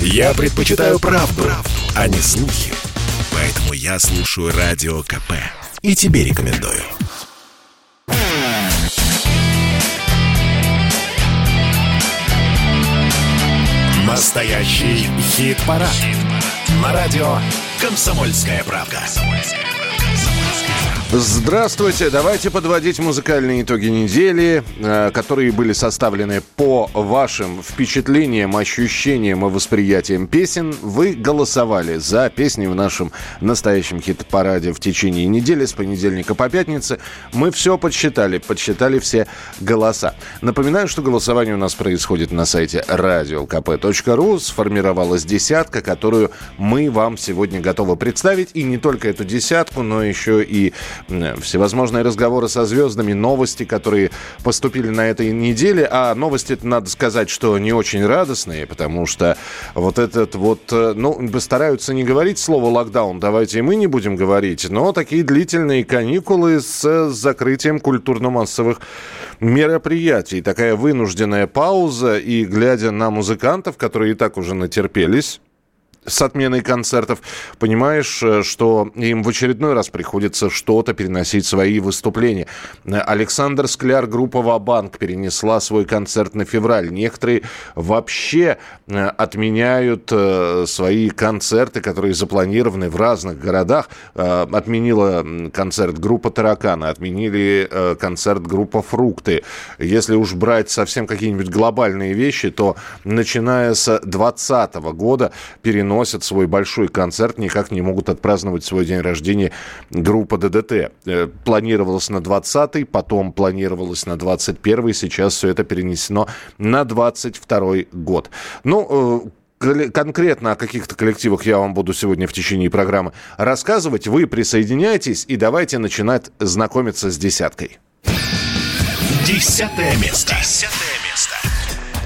Я предпочитаю правду, правду, а не слухи. Поэтому я слушаю Радио КП. И тебе рекомендую. Настоящий хит-парад. Хит На радио «Комсомольская правка». «Комсомольская правка». Здравствуйте. Давайте подводить музыкальные итоги недели, э, которые были составлены по вашим впечатлениям, ощущениям и восприятиям песен. Вы голосовали за песни в нашем настоящем хит-параде в течение недели с понедельника по пятнице. Мы все подсчитали, подсчитали все голоса. Напоминаю, что голосование у нас происходит на сайте radiokp.ru. Сформировалась десятка, которую мы вам сегодня готовы представить. И не только эту десятку, но еще и всевозможные разговоры со звездами, новости, которые поступили на этой неделе. А новости, надо сказать, что не очень радостные, потому что вот этот вот, э, ну, постараются не говорить слово локдаун, давайте и мы не будем говорить, но такие длительные каникулы с закрытием культурно-массовых мероприятий. Такая вынужденная пауза, и глядя на музыкантов, которые и так уже натерпелись, с отменой концертов, понимаешь, э, что им в очередной раз приходится что-то переносить свои выступления. Александр Скляр, группа «Ва-банк» перенесла свой концерт на февраль. Некоторые вообще э, отменяют э, свои концерты, которые запланированы в разных городах. Отменила концерт группа «Тараканы», отменили концерт группа «Фрукты». Если уж брать совсем какие-нибудь глобальные вещи, то начиная с 2020 года перенос переносят свой большой концерт, никак не могут отпраздновать свой день рождения группа ДДТ. Э, планировалось на 20-й, потом планировалось на 21-й, сейчас все это перенесено на 22-й год. Ну, э, конкретно о каких-то коллективах я вам буду сегодня в течение программы рассказывать. Вы присоединяйтесь и давайте начинать знакомиться с десяткой. Десятое место. Десятое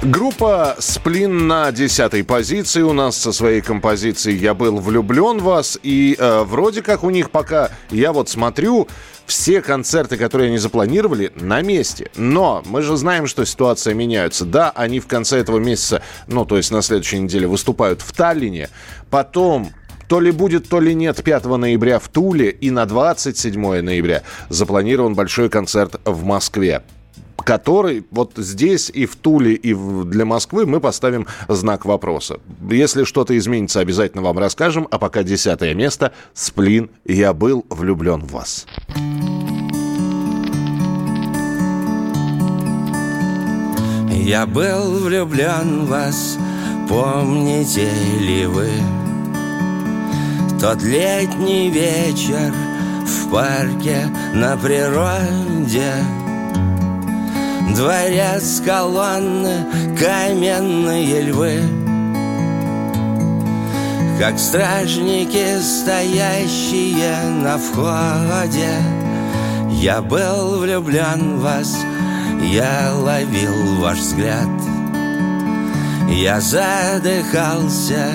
Группа «Сплин» на десятой позиции у нас со своей композицией «Я был влюблен в вас». И э, вроде как у них пока, я вот смотрю, все концерты, которые они запланировали, на месте. Но мы же знаем, что ситуация меняется. Да, они в конце этого месяца, ну, то есть на следующей неделе выступают в Таллине. Потом то ли будет, то ли нет 5 ноября в Туле. И на 27 ноября запланирован большой концерт в Москве который вот здесь и в Туле, и для Москвы мы поставим знак вопроса. Если что-то изменится, обязательно вам расскажем. А пока десятое место. Сплин. Я был влюблен в вас. Я был влюблен в вас, помните ли вы? Тот летний вечер в парке на природе – Дворец, колонны, каменные львы. Как стражники, стоящие на входе. Я был влюблен в вас, я ловил ваш взгляд. Я задыхался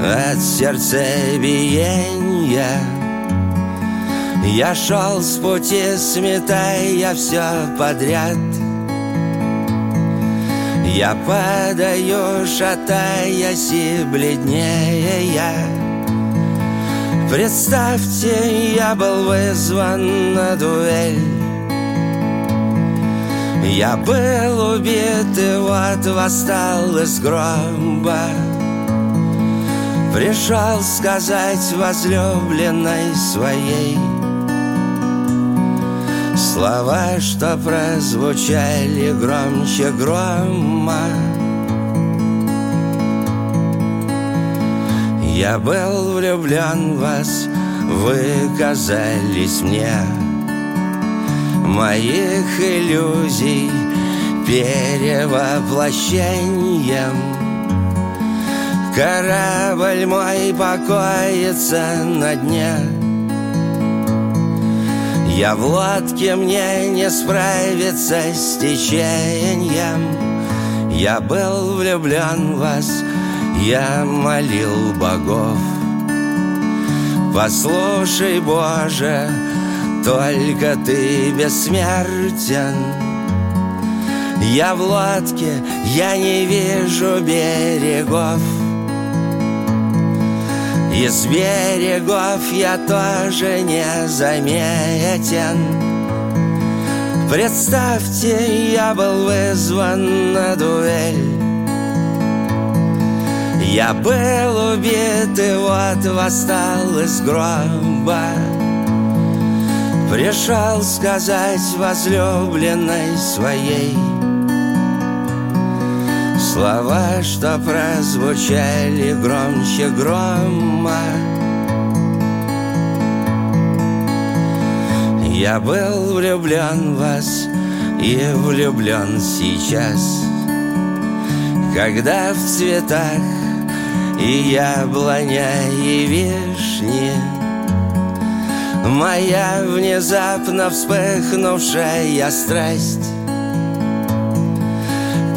от сердцебиения. Я шел с пути, сметая все подряд — я падаю, шатаясь и бледнее Представьте, я был вызван на дуэль. Я был убит и вот восстал из гроба. Пришел сказать возлюбленной своей Слова, что прозвучали громче грома. Я был влюблен в вас, вы казались мне. Моих иллюзий перевоплощением. Корабль мой покоится на дне я в лодке, мне не справиться с течением. Я был влюблен в вас, я молил богов. Послушай, Боже, только Ты бессмертен. Я в лодке, я не вижу берегов Из берегов я тоже не заметен. Представьте, я был вызван на дуэль. Я был убит и вот восстал из гроба. Пришел сказать возлюбленной своей Слова, что прозвучали громче грома. Я был влюблен в вас и влюблен сейчас. Когда в цветах и яблоня, и вишни Моя внезапно вспыхнувшая страсть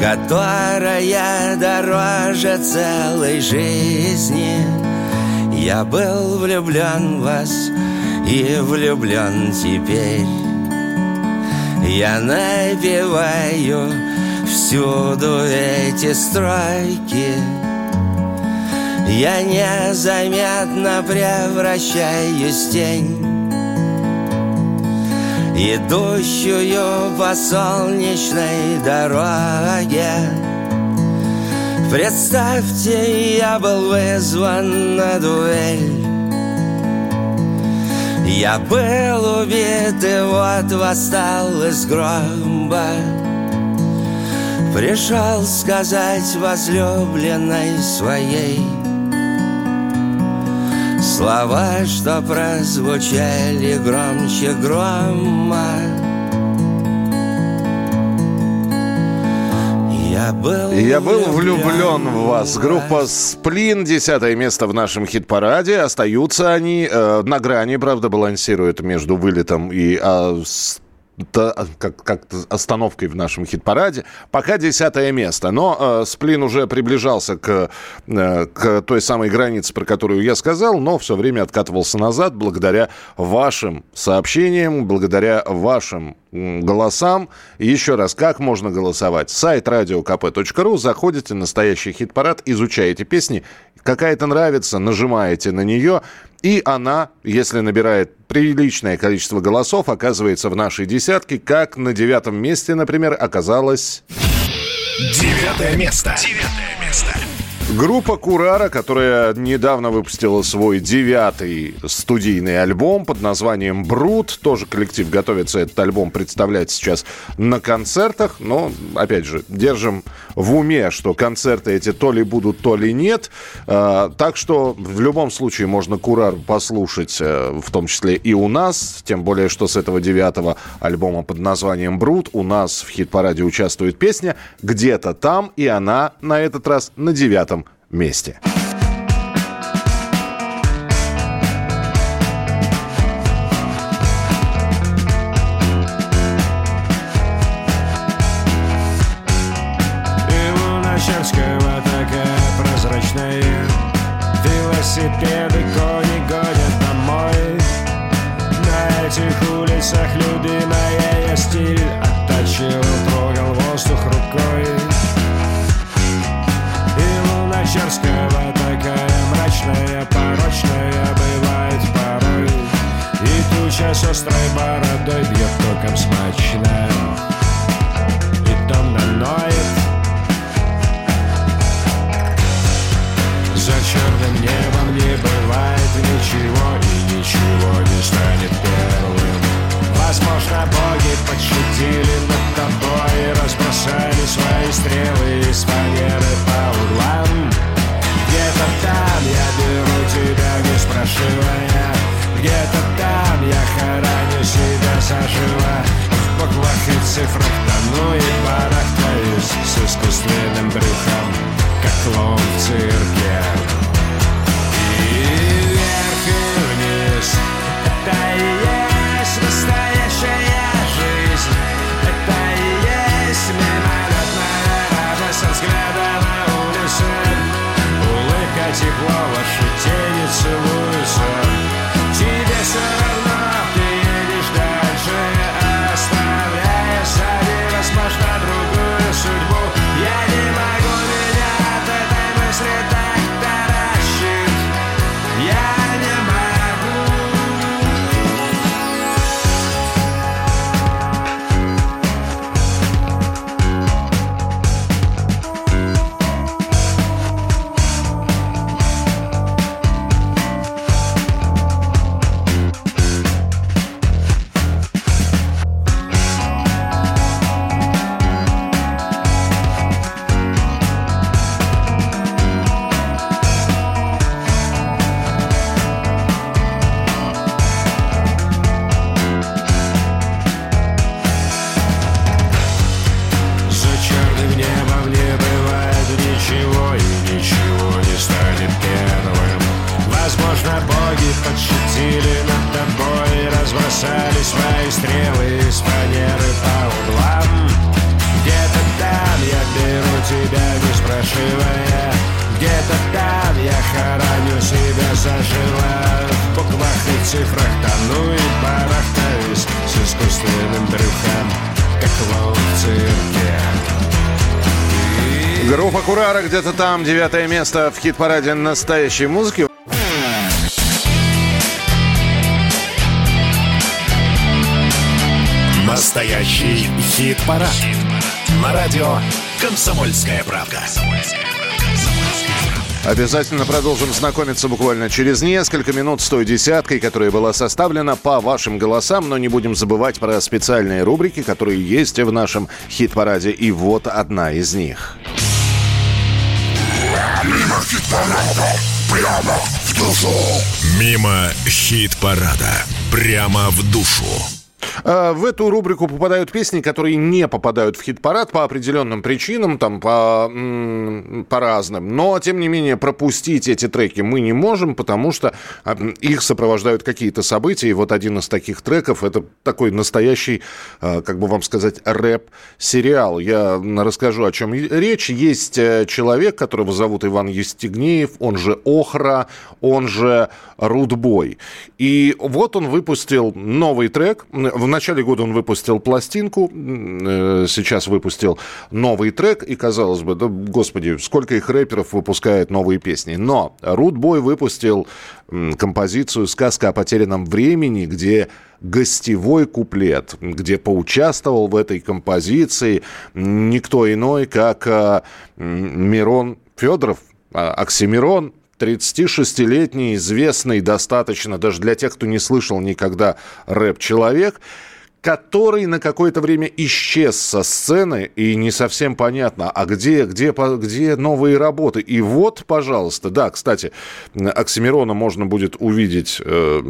Которая дороже целой жизни. Я был влюблен в вас и влюблен теперь. Я напеваю всюду эти строки Я незаметно превращаюсь в тень Идущую по солнечной дороге. Представьте, я был вызван на дуэль. Я был убит и вот восстал из гроба. Пришел сказать возлюбленной своей Слова, что прозвучали громче грома Я был, Я был влюблен в вас. Группа «Сплин», десятое место в нашем хит-параде. Остаются они э, на грани, правда, балансируют между вылетом и э, как, как остановкой в нашем хит-параде. Пока десятое место. Но э, Сплин уже приближался к, э, к той самой границе, про которую я сказал, но все время откатывался назад благодаря вашим сообщениям, благодаря вашим голосам. Еще раз, как можно голосовать? Сайт radiokp.ru, заходите, настоящий хит-парад, изучаете песни. Какая-то нравится, нажимаете на нее, и она, если набирает приличное количество голосов, оказывается в нашей десятке, как на девятом месте, например, оказалась Девятое место. Девятое место. Группа Курара, которая недавно выпустила свой девятый студийный альбом под названием «Брут». Тоже коллектив готовится этот альбом представлять сейчас на концертах. Но, опять же, держим в уме, что концерты эти то ли будут, то ли нет. А, Так что в любом случае можно Курар послушать, э, в том числе и у нас. Тем более, что с этого девятого альбома под названием «Брут» у нас в хит-параде участвует песня «Где-то там», и она на этот раз на девятом месте. И искусственным брюхом, как волк в цирке Группа Курара где-то там, девятое место в хит-параде настоящей музыки. Настоящий хит-парад. На радио «Комсомольская правда». Обязательно продолжим знакомиться буквально через несколько минут с той десяткой, которая была составлена по вашим голосам, но не будем забывать про специальные рубрики, которые есть в нашем хит-параде. И вот одна из них. Мимо хит-парада, прямо в душу. Мимо хит-парада, прямо в душу. А, В эту рубрику попадают песни, которые не попадают в хит-парад по определенным причинам, там по, по разным. Но, тем не менее, пропустить эти треки мы не можем, потому что их сопровождают какие-то события. И вот один из таких треков – это такой настоящий, а, как бы вам сказать, рэп-сериал. Я расскажу, о чем речь. Есть э, человек, которого зовут Иван Евстигнеев, он же Охра, он же Рудбой. И вот он выпустил новый трек. В начале года он выпустил пластинку, э, сейчас выпустил новый трек. И казалось бы, да, господи, сколько их рэперов выпускает новые песни. Но Рудбой выпустил м, композицию «Сказка о потерянном времени», где гостевой куплет, где поучаствовал в этой композиции никто иной, как м, Мирон Федоров, а, Оксимирон, 36-летний, известный достаточно, даже для тех, кто не слышал никогда рэп-человек, который на какое-то время исчез со сцены, и не совсем понятно, а где, где, где новые работы. И вот, пожалуйста, да, кстати, Оксимирона можно будет увидеть э,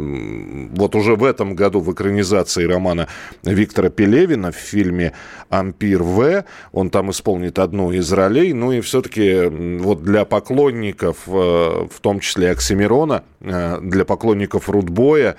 вот уже в этом году в экранизации романа Виктора Пелевина в фильме «Ампир В». Он там исполнит одну из ролей. Ну и все-таки вот для поклонников, э, в том числе Оксимирона, э, для поклонников Рудбоя,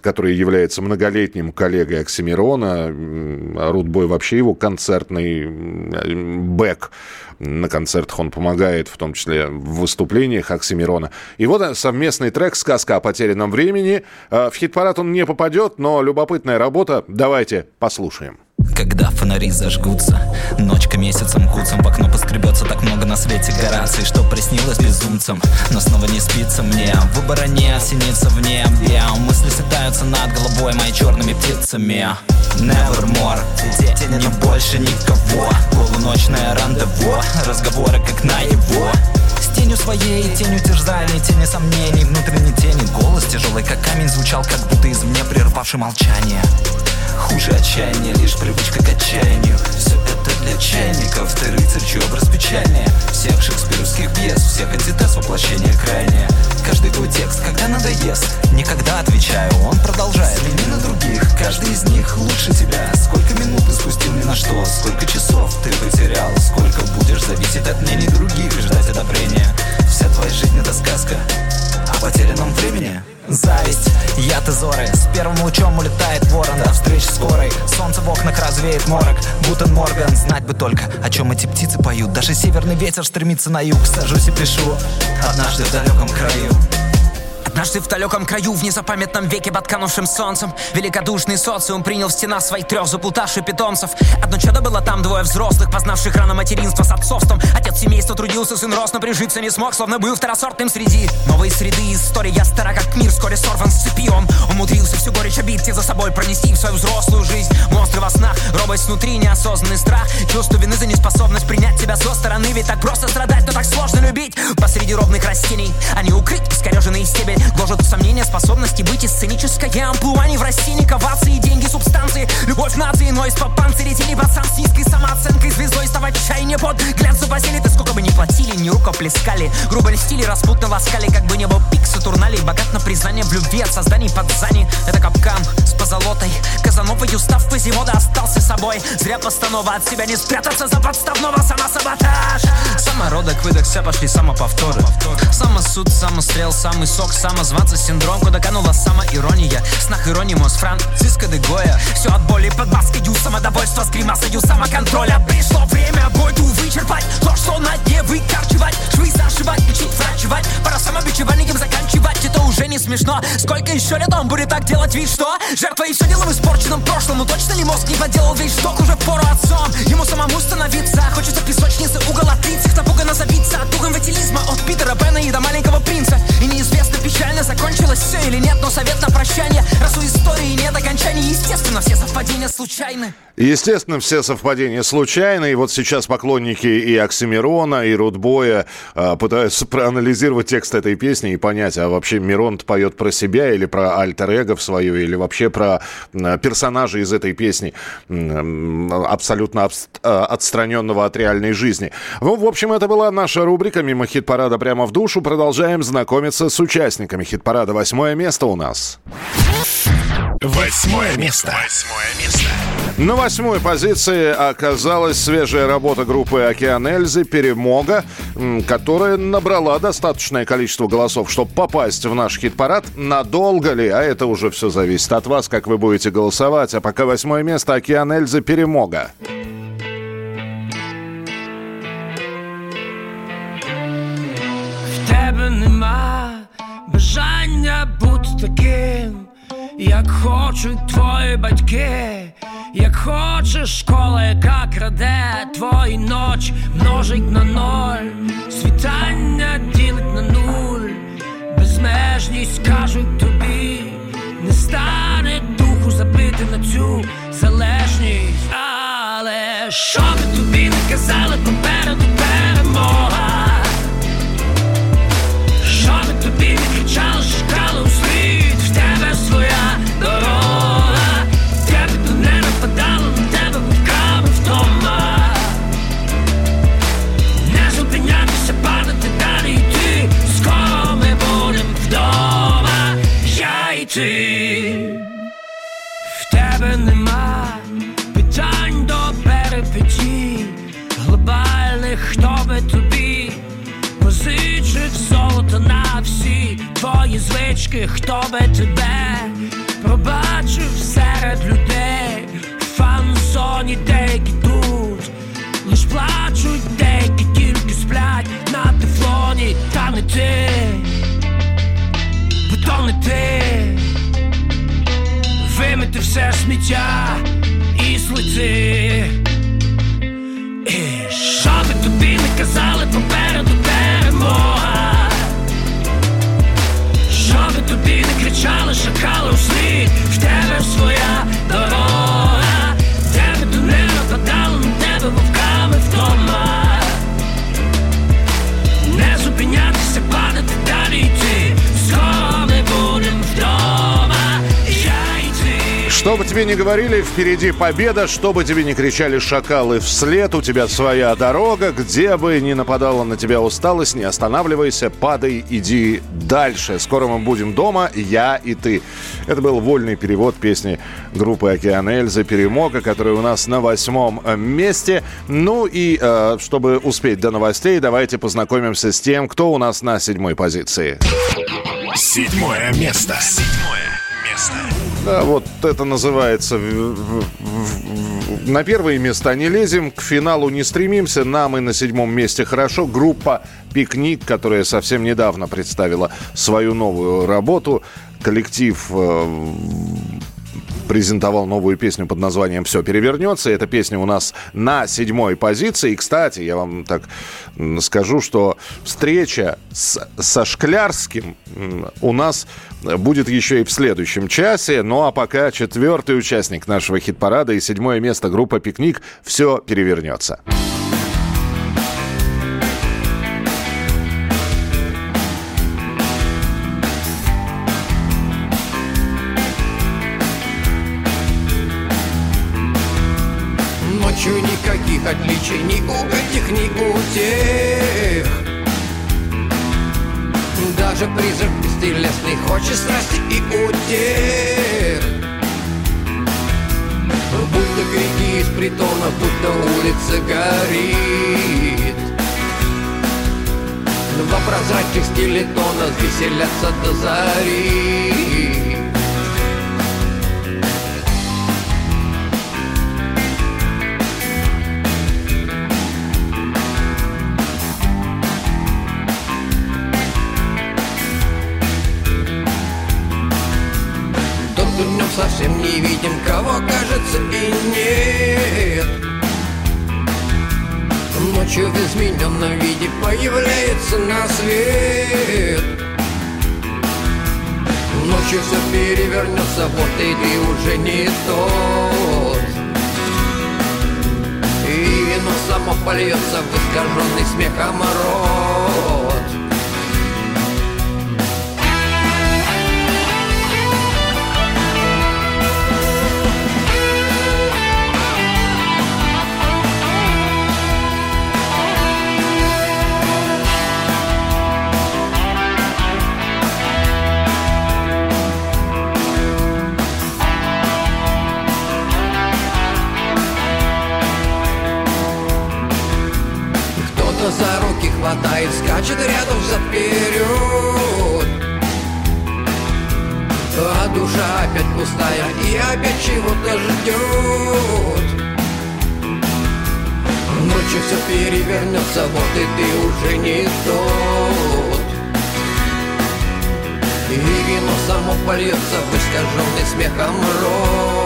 который является многолетним коллегой Оксимирона. А Рудбой вообще его концертный бэк. На концертах он помогает, в том числе в выступлениях Оксимирона. И вот совместный трек «Сказка о потерянном времени». Э, В хит-парад он не попадет, но любопытная работа. Давайте послушаем. Когда фонари зажгутся. Ночка месяцем куцем В окно поскребется так много на свете гораций Что приснилось безумцам. Но снова не спится мне Выбора не осенится в небе. Мысли слетаются над головой Мои черными птицами. Nevermore Здесь не больше никого. Полуночное рандеву. Разговоры как на его. С тенью своей, тенью терзальной, тени сомнений Внутренней тени. Голос тяжелый, как камень Звучал, как будто из мне прервавший молчание Хуже отчаяния, лишь привычка к отчаянию. Все это для чайников, ты рыцарь, чей образ печальнее. Всех шекспировских пьес, всех антитез воплощение крайнее. Каждый твой текст, когда надоест Никогда отвечаю, он продолжает. Взгляни на других, каждый из них лучше тебя. Сколько минут ты спустил ни на что Сколько часов ты потерял. Сколько будешь зависеть от мнений других Ждать одобрения. Вся твоя жизнь это сказка о потерянном времени Зависть, яд и зоры. С первым лучом улетает ворон. До встречи скорой. Солнце в окнах развеет морок. Гутен Морган. Знать бы только, о чем эти птицы поют. Даже северный ветер стремится на юг. Сажусь и пишу Однажды в далеком краю Однажды в далеком краю, в незапамятном веке под канувшим солнцем. Великодушный социум принял в стена своих трех заплутавших питомцев. Одно чадо было там, двое взрослых, познавших рано материнство с отцовством. Отец семейства трудился, сын рос, но прижиться не смог, словно был второсортным среди Новой среды. История стара, как мир, вскоре сорван с цепи. Он умудрился всю горечь обид за собой пронести в свою взрослую жизнь. Монстры во снах, робость внутри, неосознанный страх. Чувство вины за неспособность принять тебя со стороны. Ведь так просто страдать, но так сложно любить. Посреди ровных растений, они укрыть, искореженный стебель Гложет сомнения способности быть и сценическая амплуа. Не в России ковации, деньги, субстанции. Любовь нации, но из-под панциря тени. Пацан с низкой самооценкой Звездой вставать чайне под глянцу басили Ты сколько бы ни платили, ни рукоплескали. Грубо льстили, распутно ласкали Как бы небо пик Сатурнали Богат на признание в любви от созданий подзаний Это капкан с позолотой. Казановой устав Квазимода остался собой. Зря постанова от себя не спрятаться за подставного. Самосаботаж. Самородок, выдохся, пошли самоповторы. Самосуд, самострел, самый сок, самозванца Синдром, куда канула сама ирония Снах иронии, мозг Франциско де Гоя. Все от боли под маской, самодовольство с гримасою самоконтроля. Пришло время бойду вычерпать То, что на дне выкарчивать Швы зашивать, учить врачевать Пора самобичеванием заканчивать. Это уже не смешно. Сколько еще лет он будет так делать вид, что Жертва и все дело в испорченном прошлом. Ну точно ли мозг не поделал весь шток уже пору отцом. Ему самому становиться Хочется песочницы угол от принцев Напуганно забиться. От инфантилизма От Питера Бена и до маленького принца. И неизвестно печально закончилось все или нет Но совет на прощание Раз у истории нет окончания Естественно все совпадения случайны Естественно, все совпадения случайны. И вот сейчас поклонники и Оксимирона, и Рудбоя э, пытаются проанализировать текст этой песни и понять, а вообще Мирон поет про себя или про альтер-эго в свою, или вообще про э, персонажа из этой песни, э, абсолютно э, отстраненного от реальной жизни. Ну, в общем, это была наша рубрика «Мимо хит-парада прямо в душу». Продолжаем знакомиться с участниками хит-парада. Восьмое место у нас. Восьмое место. Восьмое место. На восьмой позиции оказалась свежая работа группы «Океан Эльзы» «Перемога», которая набрала достаточное количество голосов, чтобы попасть в наш хит-парад. Надолго ли? А это уже все зависит от вас, как вы будете голосовать. А пока восьмое место «Океан Эльзы» «Перемога». В таким, як хочуть твої батьки. Як хочеш, школа, яка краде твої ночі множить на ноль, світання ділить на нуль, безмежність кажуть тобі, не стане духу забити на цю залежність, але що би тобі не казали, попереду перемога, твої звички, хто би тебе пробачив серед людей фан-зоні деякі тут, лиш плачуть, деякі тільки сплять на тефлоні, та не ти, бо то не ти, вимити все сміття і злити. І що би тобі не казали попереду перемога? Тобі не кричали, шакали у в тебе своя дорога. Что бы тебе ни говорили, впереди победа, что бы тебе ни кричали шакалы вслед, у тебя своя дорога, где бы ни нападала на тебя усталость, не останавливайся, падай, иди дальше. Скоро мы будем дома, я и ты. Это был вольный перевод песни группы «Океан Эльзы» «Перемога», которая у нас на восьмом э, месте. Ну и э, чтобы успеть до новостей, давайте познакомимся с тем, кто у нас на седьмой позиции. Седьмое место. Седьмое место. Да, вот это называется на первые места не лезем, к финалу не стремимся. Нам и на седьмом месте хорошо. Группа «Пикник», которая совсем недавно представила свою новую работу. Коллектив э, презентовал новую песню под названием «Все перевернется». Эта песня у нас на седьмой позиции. И, кстати, я вам так скажу, что встреча с, со Шклярским у нас будет еще и в следующем часе. Ну а пока четвертый участник нашего хит-парада и седьмое место группа «Пикник» «Все перевернется». Никаких отличий ни у этих, ни у тех. Даже призрак бестелесный хочет страсти и утех. Будто крики из притона, будто улица горит. Два прозрачных скелетона веселятся до зари совсем не видим, кого кажется и нет. Ночью в измененном виде появляется на свет. Ночью все перевернется, вот и ты уже не тот. И вино само польется в искаженный смехом рот хватает, скачет рядом за вперед А душа опять пустая и опять чего-то ждет Ночью все перевернется, вот и ты уже не тот. И вино само польется в искаженный смехом рот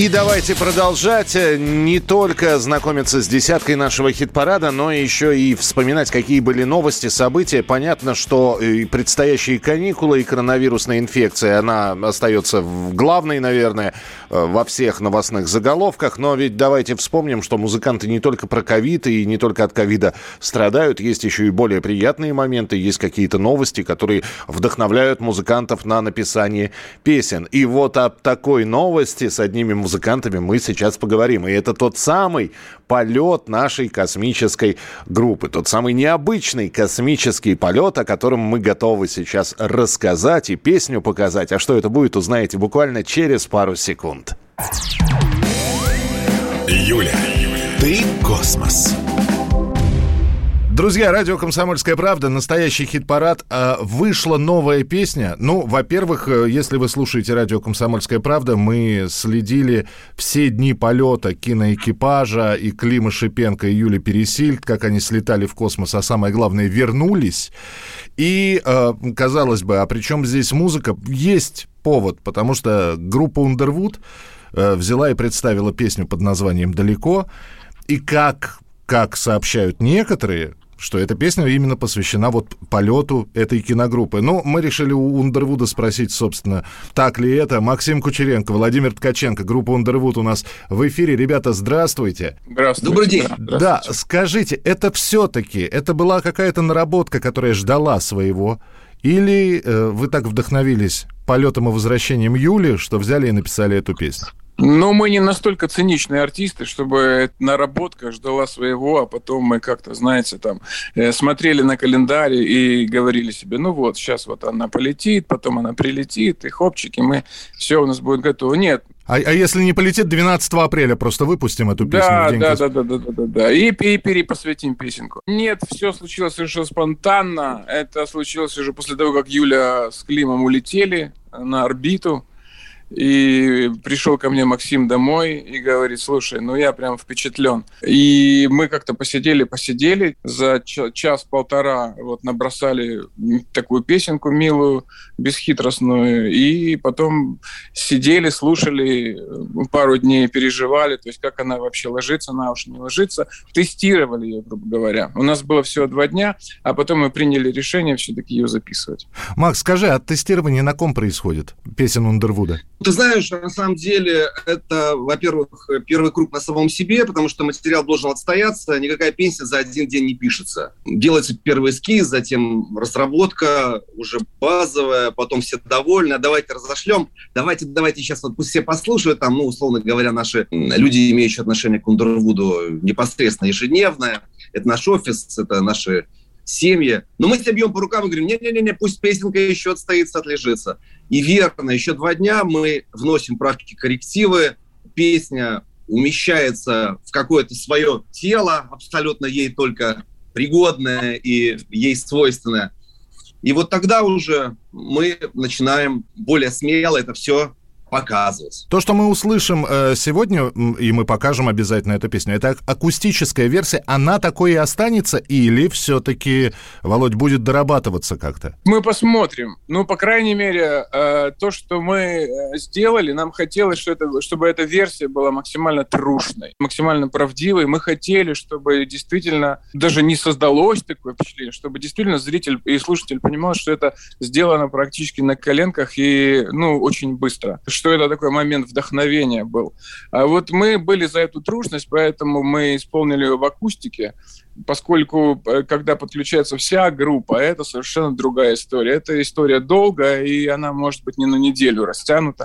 И давайте продолжать э, не только знакомиться с десяткой нашего хит-парада, но еще и вспоминать, какие были новости, события. Понятно, что и предстоящие каникулы и коронавирусная инфекция, она остается в главной, наверное, э, во всех новостных заголовках. Но ведь давайте вспомним, что музыканты не только про ковид и не только от ковида страдают. Есть еще и более приятные моменты, есть какие-то новости, которые вдохновляют музыкантов на написание песен. И вот об такой новости с одними музыкантами мы сейчас поговорим. И это тот самый полет нашей космической группы. Тот самый необычный космический полет, о котором мы готовы сейчас рассказать и песню показать. А что это будет, узнаете буквально через пару секунд. Юля, ты космос. Друзья, радио «Комсомольская правда», настоящий хит-парад. А, Вышла новая песня. Ну, во-первых, э, если вы слушаете радио «Комсомольская правда», мы следили все дни полета киноэкипажа и Клима Шипенко, и Юли Пересильд, как они слетали в космос, а самое главное, вернулись. И, э, казалось бы, а при чем здесь музыка? Есть повод, потому что группа Underwood э, взяла и представила песню под названием «Далеко». И как, как сообщают некоторые, что эта песня именно посвящена вот полету этой киногруппы. Ну, мы решили у Ундервуда спросить, собственно, так ли это. Максим Кучеренко, Владимир Ткаченко, группа Ундервуд у нас в эфире. Ребята, здравствуйте. Здравствуйте. Добрый день. Да, скажите, это все-таки, это была какая-то наработка, которая ждала своего? Или э, вы так вдохновились полетом и возвращением Юли, что взяли и написали эту песню? Но мы не настолько циничные артисты, чтобы наработка ждала своего, а потом мы как-то, знаете, там э, смотрели на календарь и говорили себе, ну вот, сейчас вот она полетит, потом она прилетит, и хопчики, мы все у нас будет готово. Нет, А, а если не полетит, 12 апреля просто выпустим эту песню да, в день да, да, да, да, да, да, да. И, и перепосвятим песенку. Нет, все случилось совершенно спонтанно. Это случилось уже после того, как Юля с Климом улетели на орбиту. И пришел ко мне Максим домой и говорит, слушай, ну я прям впечатлен. И мы как-то посидели, посидели, за ча- час-полтора вот набросали такую песенку милую, бесхитростную, и потом сидели, слушали, э, пару дней переживали, то есть как она вообще ложится на уши, не ложится, тестировали ее, грубо говоря. У нас было всего два дня, а потом мы приняли решение все-таки ее записывать. Макс, скажи, а тестирование на ком происходит? Песен Ундервуда? Ты знаешь, на самом деле это, во-первых, первый круг на самом себе, потому что материал должен отстояться, никакая песня за один день не пишется. Делается первый эскиз, затем разработка уже базовая, потом все довольны, а давайте разошлем, давайте, давайте сейчас вот пусть все послушают, там, ну, условно говоря, наши люди, имеющие отношение к Ундервуду непосредственно ежедневное, это наш офис, это наши семьи. Но мы себя бьем по рукам и говорим, не-не-не, пусть песенка еще отстоится, отлежится. И верно, еще два дня мы вносим правки, коррективы, песня умещается в какое-то свое тело, абсолютно ей только пригодное и ей свойственное. И вот тогда уже мы начинаем более смело это все показывать. То, что мы услышим э, сегодня, и мы покажем обязательно эту песню, это акустическая версия, она такой и останется, или все-таки, Володь, будет дорабатываться как-то? Мы посмотрим. Ну, по крайней мере, э, то, что мы э, сделали, нам хотелось, что это, чтобы эта версия была максимально трушной, максимально правдивой. Мы хотели, чтобы действительно даже не создалось такое впечатление, чтобы действительно зритель и слушатель понимал, что это сделано практически на коленках и, ну, очень быстро что это такой момент вдохновения был. А вот мы были за эту трушность, поэтому мы исполнили ее в акустике, поскольку э, когда подключается вся группа, это совершенно другая история. Это история долгая, и она может быть не на неделю растянута.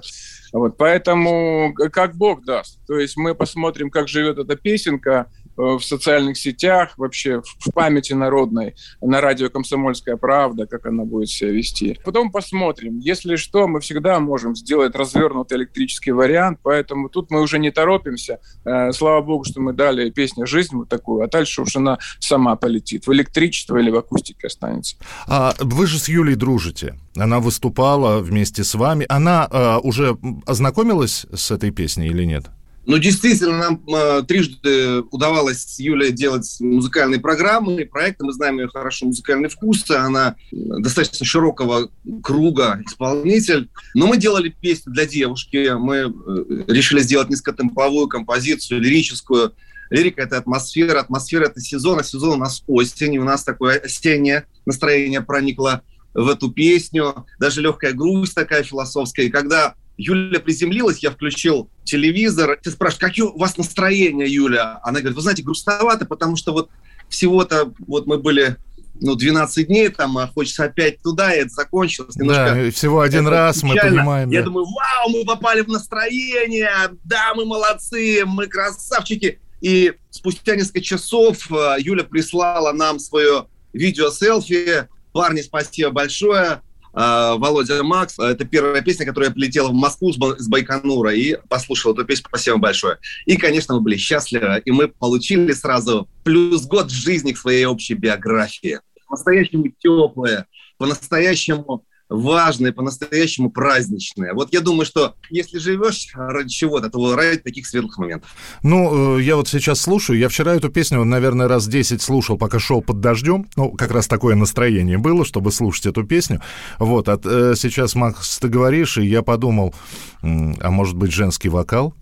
Вот, поэтому как Бог даст. То есть мы посмотрим, как живет эта песенка, Э, в социальных сетях, вообще в памяти народной, на радио «Комсомольская правда», как она будет себя вести. Потом посмотрим. Если что, мы всегда можем сделать развернутый электрический вариант, поэтому тут мы уже не торопимся. Э, слава богу, что мы дали песне «Жизнь» вот такую, а дальше уж она сама полетит. В электричество или в акустике останется. А вы же с Юлей дружите. Она выступала вместе с вами. Она а, уже ознакомилась с этой песней или нет? Ну, действительно, нам э, трижды удавалось с Юлей делать музыкальные программы, проекты. Мы знаем ее хорошо музыкальный вкус. Она достаточно широкого круга исполнитель. Но мы делали песню для девушки. Мы э, решили сделать низкотемповую композицию, лирическую. Лирика – это атмосфера, атмосфера – это сезон, а сезон у нас осень. И у нас такое осеннее настроение проникло в эту песню. Даже легкая грусть такая философская. И когда Юля приземлилась, я включил телевизор. Ты спрашиваешь, какие у вас настроения, Юля? Она говорит, вы знаете, грустновато, потому что вот всего-то вот мы были ну, 12 дней там, а хочется опять туда, и это закончилось. Немножко да, всего один раз печально. мы понимаем. Я да. думаю, вау, мы попали в настроение, да, мы молодцы, мы красавчики. И спустя несколько часов э, Юля прислала нам свое видео-селфи. Парни, спасибо большое. А, Володя Макс. Это первая песня, которая прилетела в Москву с Байконура и послушал эту песню. Спасибо большое. И, конечно, мы были счастливы, и мы получили сразу плюс год жизни к своей общей биографии. По-настоящему теплая, по-настоящему важные, по-настоящему праздничные. Вот я думаю, что если живешь ради чего-то, то ради таких светлых моментов. Ну, э, я вот сейчас слушаю, я вчера эту песню, наверное, раз 10 слушал, пока шел под дождем. Ну, как раз такое настроение было, чтобы слушать эту песню. Вот, а сейчас, Макс, ты говоришь, и я подумал, а может быть, женский вокал?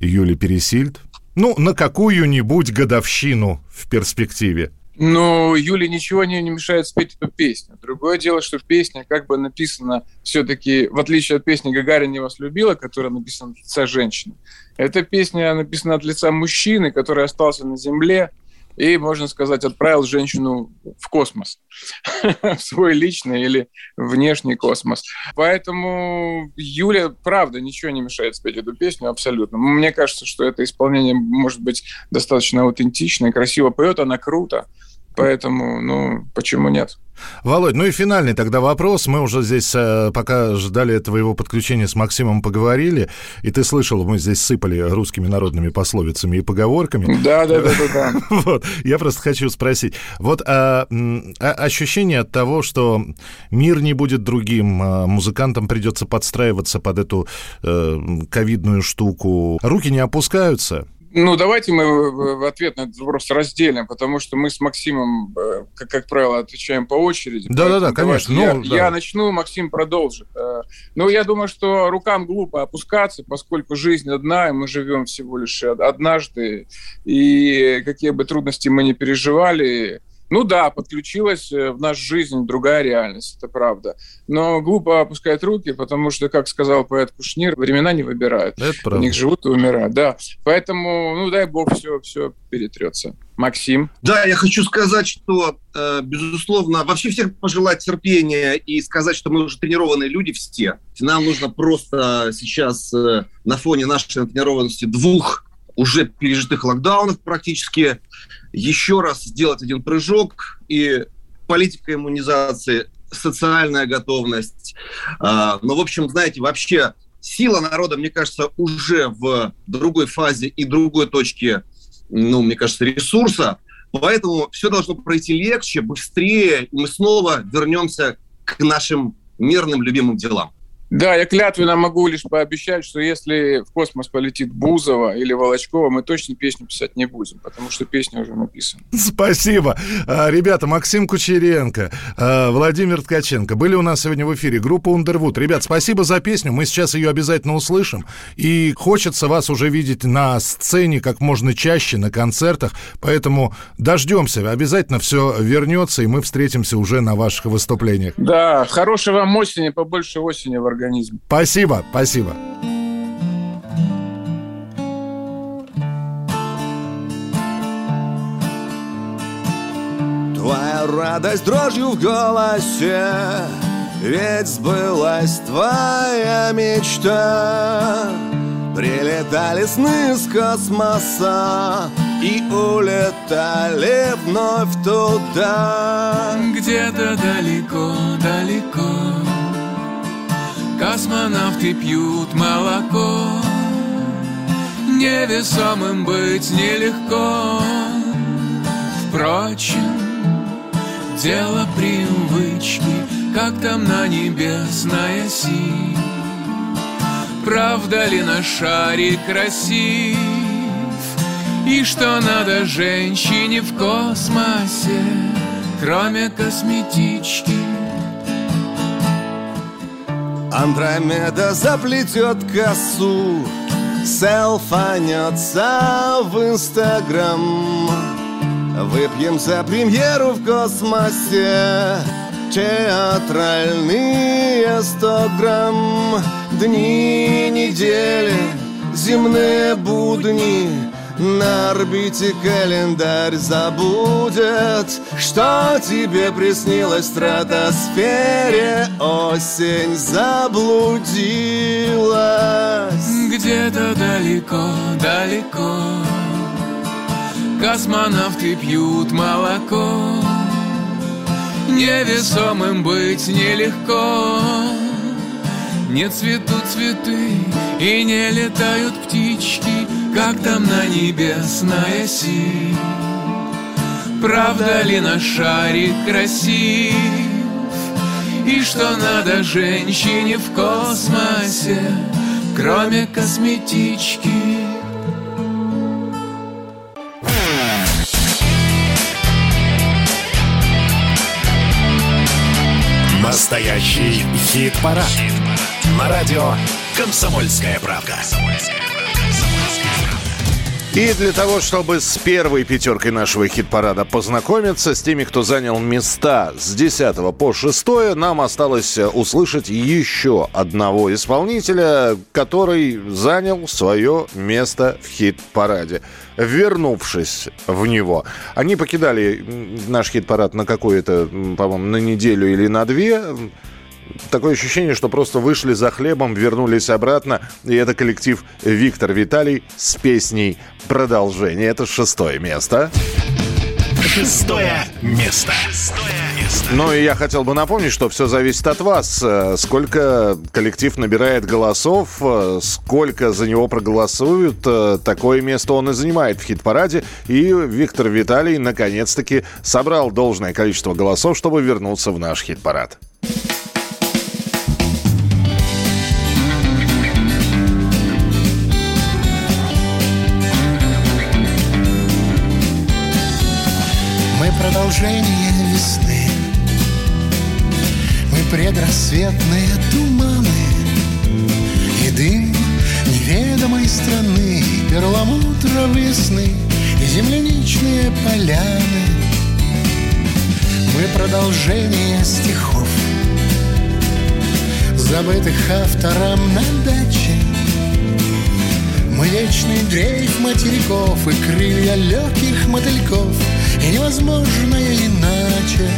Юли Пересильд? Ну, на какую-нибудь годовщину в перспективе. Ну, Юле ничего не, не мешает спеть эту песню. Другое дело, что песня как бы написана все-таки, в отличие от песни «Гагарин не вас любила», которая написана от лица женщины, эта песня написана от лица мужчины, который остался на земле, и, можно сказать, отправил женщину в космос, в свой личный или внешний космос. Поэтому Юля, правда, ничего не мешает спеть эту песню абсолютно. Мне кажется, что это исполнение может быть достаточно аутентичное, красиво поет она круто. Поэтому, ну, почему нет? Володь, ну и финальный тогда вопрос. Мы уже здесь, э, пока ждали твоего подключения с Максимом, поговорили, и ты слышал, мы здесь сыпали русскими народными пословицами и поговорками. Да, да, да, да. да. Вот, я просто хочу спросить. Вот а, а, ощущение от того, что мир не будет другим, а музыкантам придется подстраиваться под эту э, ковидную штуку, руки не опускаются? Ну, давайте мы в ответ на этот вопрос разделим, потому что мы с Максимом, э, как, как правило, отвечаем по очереди. Да-да-да, конечно. Ну, я, да. я начну, Максим продолжит. Э, ну, я думаю, что рукам глупо опускаться, поскольку жизнь одна, и мы живем всего лишь однажды. И какие бы трудности мы ни переживали, Ну да, подключилась э, в нашу жизнь другая реальность, это правда. Но глупо опускать руки, потому что, как сказал поэт Кушнир, времена не выбирают. Это правда. В них живут и умирают, да. Поэтому, ну дай бог, все, все перетрется. Максим? Да, я хочу сказать, что, э, безусловно, вообще всех пожелать терпения и сказать, что мы уже тренированные люди все. Нам нужно просто сейчас э, на фоне нашей натренированности двух уже пережитых локдаунов практически еще раз сделать один прыжок и политика иммунизации, социальная готовность. А, но, в общем, знаете, вообще сила народа, мне кажется, уже в другой фазе и другой точке, ну, мне кажется, ресурса. Поэтому все должно пройти легче, быстрее, и мы снова вернемся к нашим мирным, любимым делам. Да, я клятвенно могу лишь пообещать, что если в космос полетит Бузова или Волочкова, мы точно песню писать не будем, потому что песня уже написана. Спасибо. А, Ребята, Максим Кучеренко, а, Владимир Ткаченко были у нас сегодня в эфире. Группа Underwood. Ребят, спасибо за песню. Мы сейчас ее обязательно услышим. И хочется вас уже видеть на сцене как можно чаще, на концертах. Поэтому дождемся. Обязательно все вернется, и мы встретимся уже на ваших выступлениях. Да, хорошей вам осени, побольше осени в организме. Спасибо, спасибо. Твоя радость дрожью в голосе Ведь сбылась твоя мечта Прилетали сны с космоса И улетали вновь туда Где-то далеко-далеко Космонавты пьют молоко. Невесомым быть нелегко. Впрочем, дело привычки Как там на небесной оси Правда ли наш шарик красив? И что надо женщине в космосе Кроме косметички Андромеда заплетет косу Селфанется в Инстаграм. Выпьем за премьеру в космосе Театральные сто грамм. Дни, недели, земные будни На орбите календарь забудет Что тебе приснилось в стратосфере. Осень заблудилась. Где-то далеко-далеко Космонавты пьют молоко. Невесомым быть нелегко. Не цветут цветы и не летают птички Как там на небесной оси. Правда ли наш шарик красив? И что надо женщине в космосе Кроме косметички? Настоящий хит-парад. На радио «Комсомольская правда». И для того, чтобы с первой пятеркой нашего хит-парада познакомиться, с теми, кто занял места с 10 по 6, нам осталось услышать еще одного исполнителя, который занял свое место в хит-параде. Вернувшись в него, они покидали наш хит-парад на какое-то, по-моему, на неделю или на две такое ощущение, что просто вышли за хлебом, вернулись обратно. И это коллектив Виктор Виталий с песней «Продолжение». Это шестое место. Шестое место. Ну и я хотел бы напомнить, что все зависит от вас. Э, Сколько коллектив набирает голосов, э, сколько за него проголосуют, э, такое место он и занимает в хит-параде. И Виктор Виталий наконец-таки собрал должное количество голосов, чтобы вернуться в наш хит-парад. Предрассветные туманы И дым неведомой страны перламутровые сны И земляничные поляны. Мы продолжение стихов Забытых автором на даче. Мы вечный дрейф материков И крылья легких мотыльков И невозможное иначе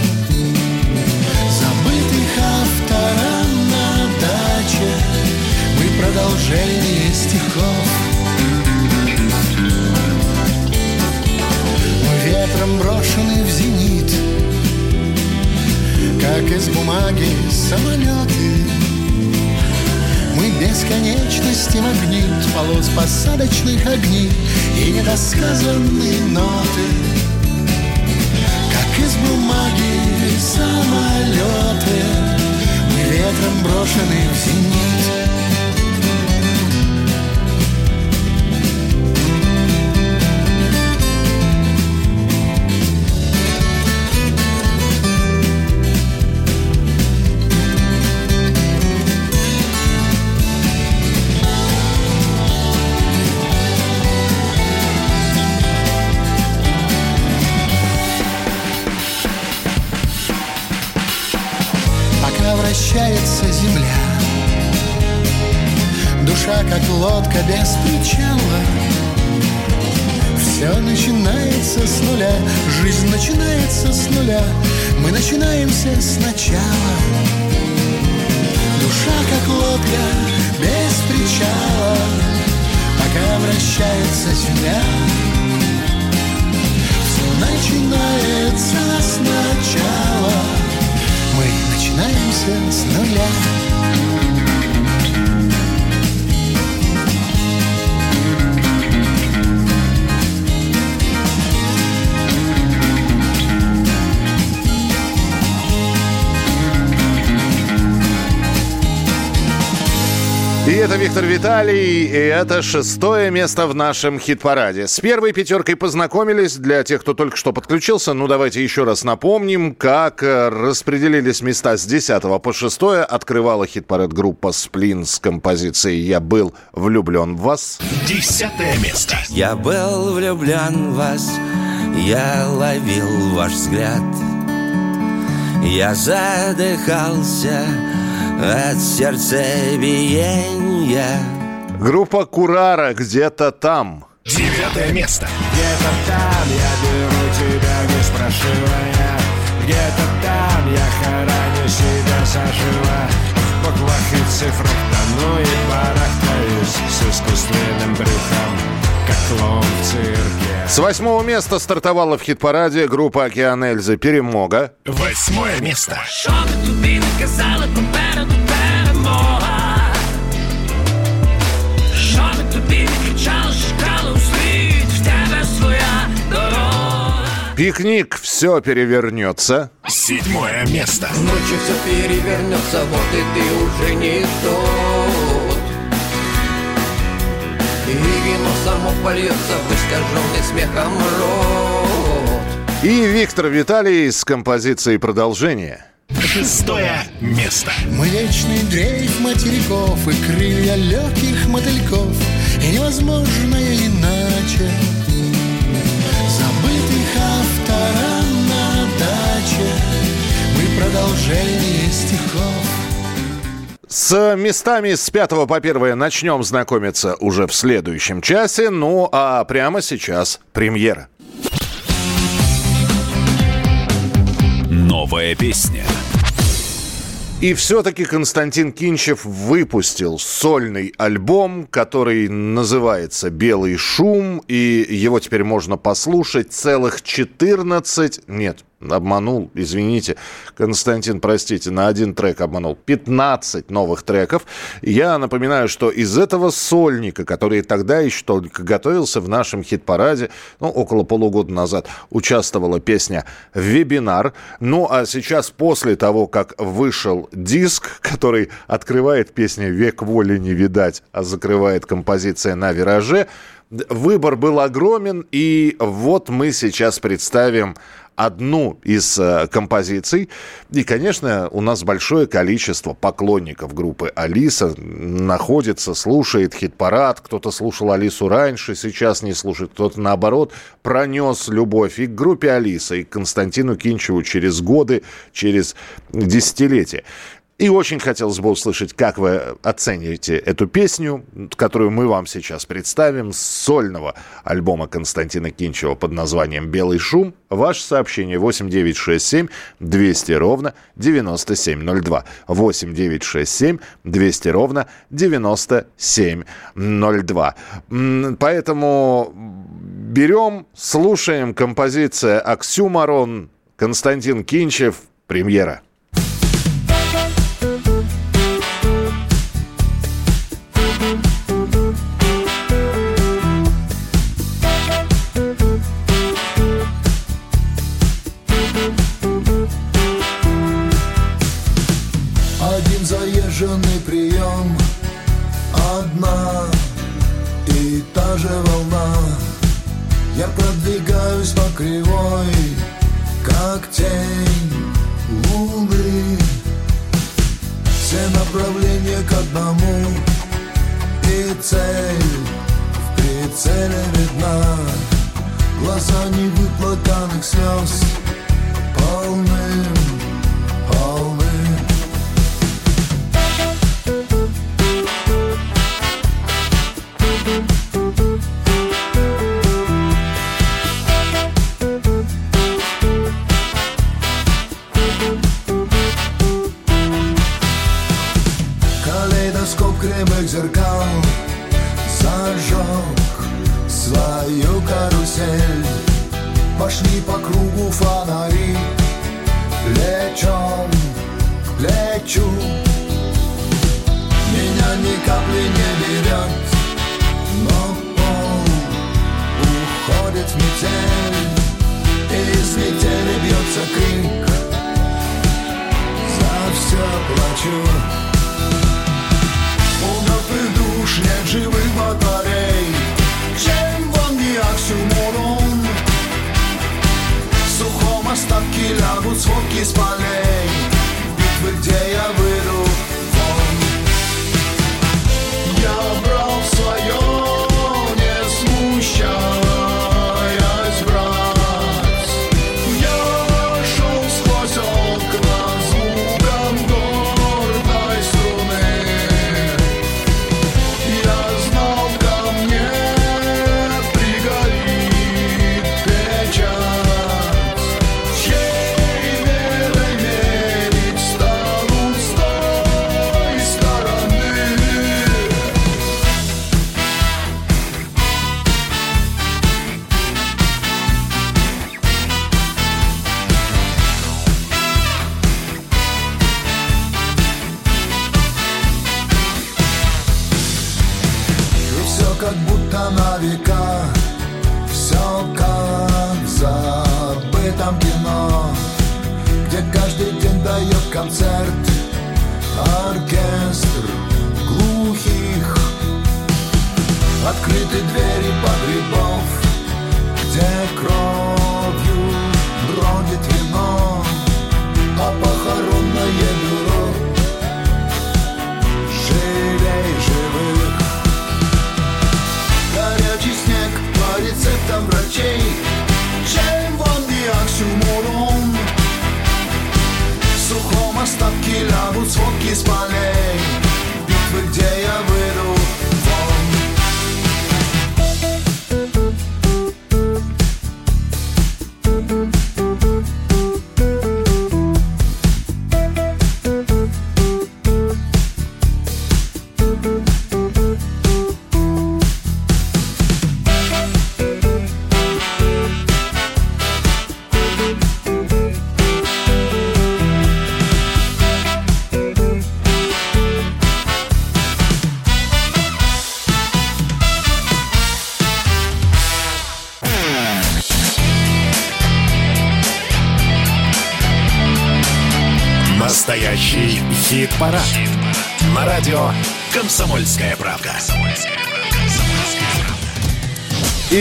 автором на даче Мы продолжение стихов. Мы ветром брошены в зенит Как из бумаги самолеты. Мы бесконечности магнит Полос посадочных огней И недосказанные ноты. Как из бумаги самолеты ветром брошены в зенит как лодка без причала. Все начинается с нуля Жизнь начинается с нуля. Мы начинаемся сначала. Душа, как лодка без причала. Пока вращается земля. Все начинается сначала. Мы начинаемся с нуля И это Виктор Виталий, и это шестое место в нашем хит-параде. С первой пятеркой познакомились. Для тех, кто только что подключился, ну давайте еще раз напомним, как э, распределились места с 10 по 6. Открывала хит-парад группа «Сплин» с композицией «Я был влюблен в вас». Десятое место. Я был влюблен в вас, я ловил ваш взгляд. Я задыхался от сердцебиения. Группа «Курара» где-то там. Девятое место. Где-то там я беру тебя, не спрашивая Где-то там я хороню себя заживо В буквах и цифрах тону и барахтаюсь С искусственным брюхом, как клоун в цирке С восьмого места стартовала в хит-параде группа «Океан Эльзы» «Перемога». Восьмое место. Що би тобі не казали попереду перемога? Що би тобі не кричали, шукали у світ, в тебе своя дорога. «Пикник. Все перевернется». Седьмое место. Ночью все перевернется, вот и ты уже не тот И вино само польется в искаженный смехом рот И Виктор Виталий с композицией «Продолжение». Шестое место. Мы вечный дрейф материков И крылья легких мотыльков И невозможное иначе Забытых автором на даче Мы продолжение стихов С местами с 5 по 1 начнем знакомиться уже в следующем часе. Ну а прямо сейчас премьера. Новая песня. И все-таки Константин Кинчев выпустил сольный альбом, который называется «Белый шум», и его теперь можно послушать целых 14, нет, обманул, извините, Константин, простите, на один трек обманул, 15 новых треков. Я напоминаю, что из этого сольника, который тогда еще только готовился в нашем хит-параде, ну, около полугода назад, участвовала песня «Вебинар». Ну, а сейчас, после того, как вышел диск, который открывает песня «Век воли не видать», а закрывает композиция «На вираже», Выбор был огромен, и вот мы сейчас представим одну из э, композиций. И, конечно, у нас большое количество поклонников группы «Алиса» находится, слушает хит-парад. Кто-то слушал «Алису» раньше, сейчас не слушает. Кто-то, наоборот, пронес любовь и к группе «Алиса», и к Константину Кинчеву через годы, через десятилетия. И очень хотелось бы услышать, как вы оцениваете эту песню, которую мы вам сейчас представим, с сольного альбома Константина Кинчева под названием «Белый шум». Ваше сообщение 8967 200 ровно 9702. 8967 200 ровно 9702. Поэтому берем, слушаем композиция «Оксюмарон», Константин Кинчев, премьера. К одному. И цель в прицеле видна. Глаза невыплаканных слез полны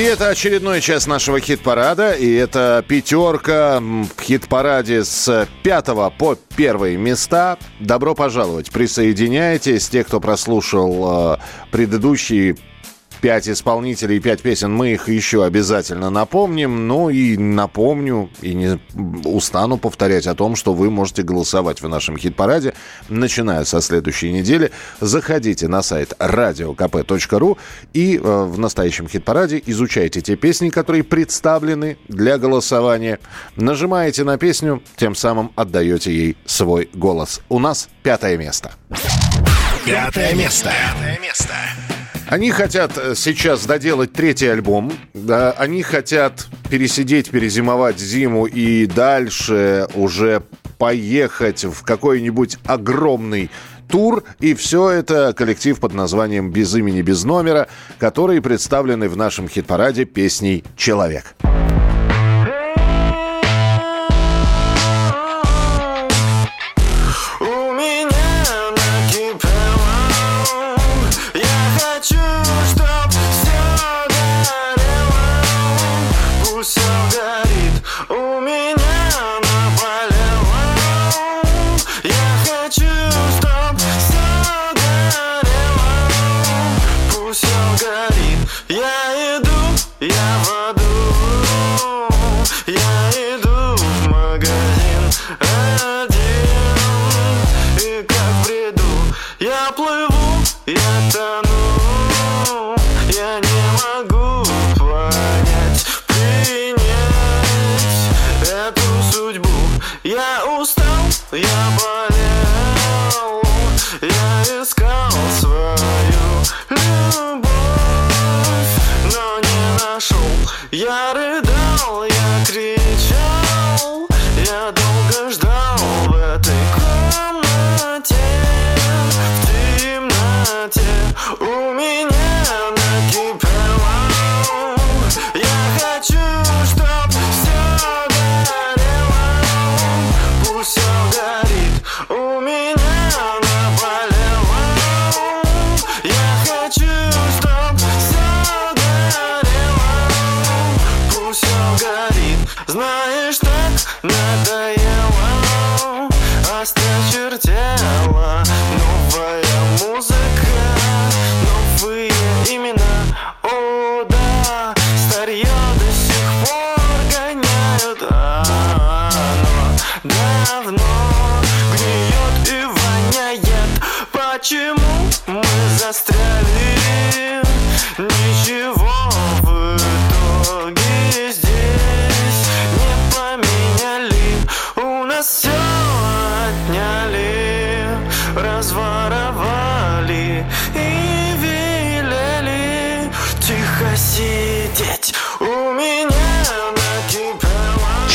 это очередной час нашего хит-парада. И это пятерка в хит-параде с пятого по первые места. Добро пожаловать. Присоединяйтесь. Те, кто прослушал э, предыдущие пять исполнителей, пять песен, мы их еще обязательно напомним. Ну и напомню, и не устану повторять о том, что вы можете голосовать в нашем хит-параде, начиная со следующей недели. Заходите на сайт radiokp.ru и э, в настоящем хит-параде изучайте те песни, которые представлены для голосования. Нажимаете на песню, тем самым отдаете ей свой голос. У нас пятое место. Пятое место. Пятое место. Они хотят э, сейчас доделать третий альбом. Да, они хотят пересидеть, перезимовать зиму и дальше уже поехать в какой-нибудь огромный тур. И все это коллектив под названием «Без имени, без номера», которые представлены в нашем хит-параде песней «Человек». У Я иду, я в аду. Я иду в магазин один. И как в бреду Я плыву, я тону. Я не могу понять Принять эту судьбу. Я устал, я болел нашел Почему мы застряли?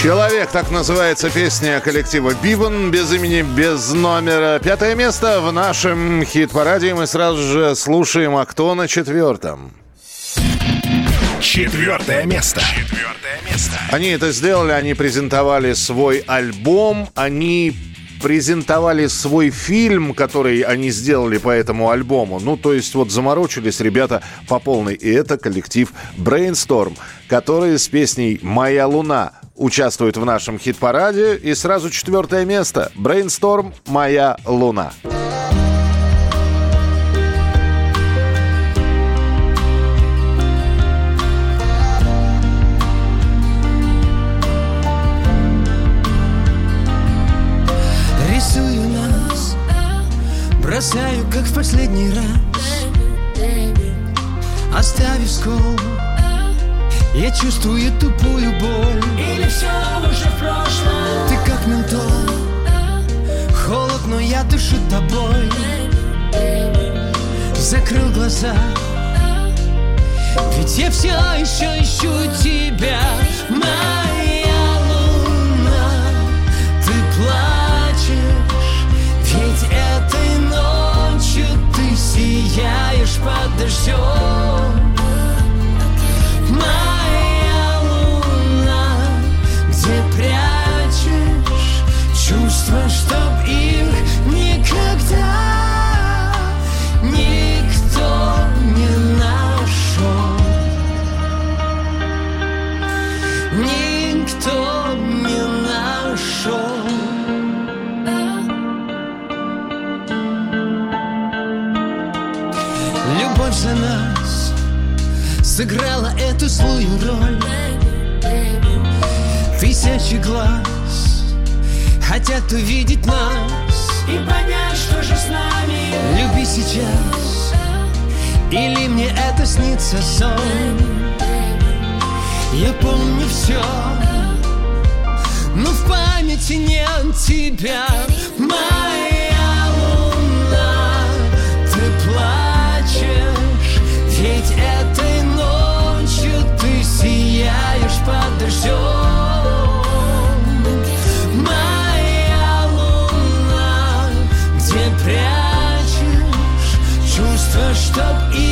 Человек, так называется песня коллектива Биван без имени, без номера. Пятое место в нашем хит-параде. И мы сразу же слушаем, а кто на четвертом. Четвертое место. Четвертое место. Они это сделали, они презентовали свой альбом, они презентовали свой фильм, который они сделали по этому альбому. Ну, то есть вот заморочились ребята по полной. И это коллектив Brainstorm, который с песней «Моя луна» участвует в нашем хит-параде. И сразу четвертое место. Brainstorm «Моя луна». Рисую нас Бросаю, как в последний раз Оставив скол Я чувствую тупую боль. Или все уже в прошлом. Ты как ментол. Холод, но я дышу тобой. Закрыл глаза. Ведь я все еще ищу тебя. Моя луна Ты плачешь. Ведь этой ночью Ты сияешь под дождем Где прячешь Чувства, чтоб их увидеть нас. И понять, что же с нами. Люби сейчас. Или мне это снится сон. Я помню все Но в памяти нет тебя Моя луна Ты плачешь. Ведь этой ночью Ты сияешь под дождем Чувства, чтоб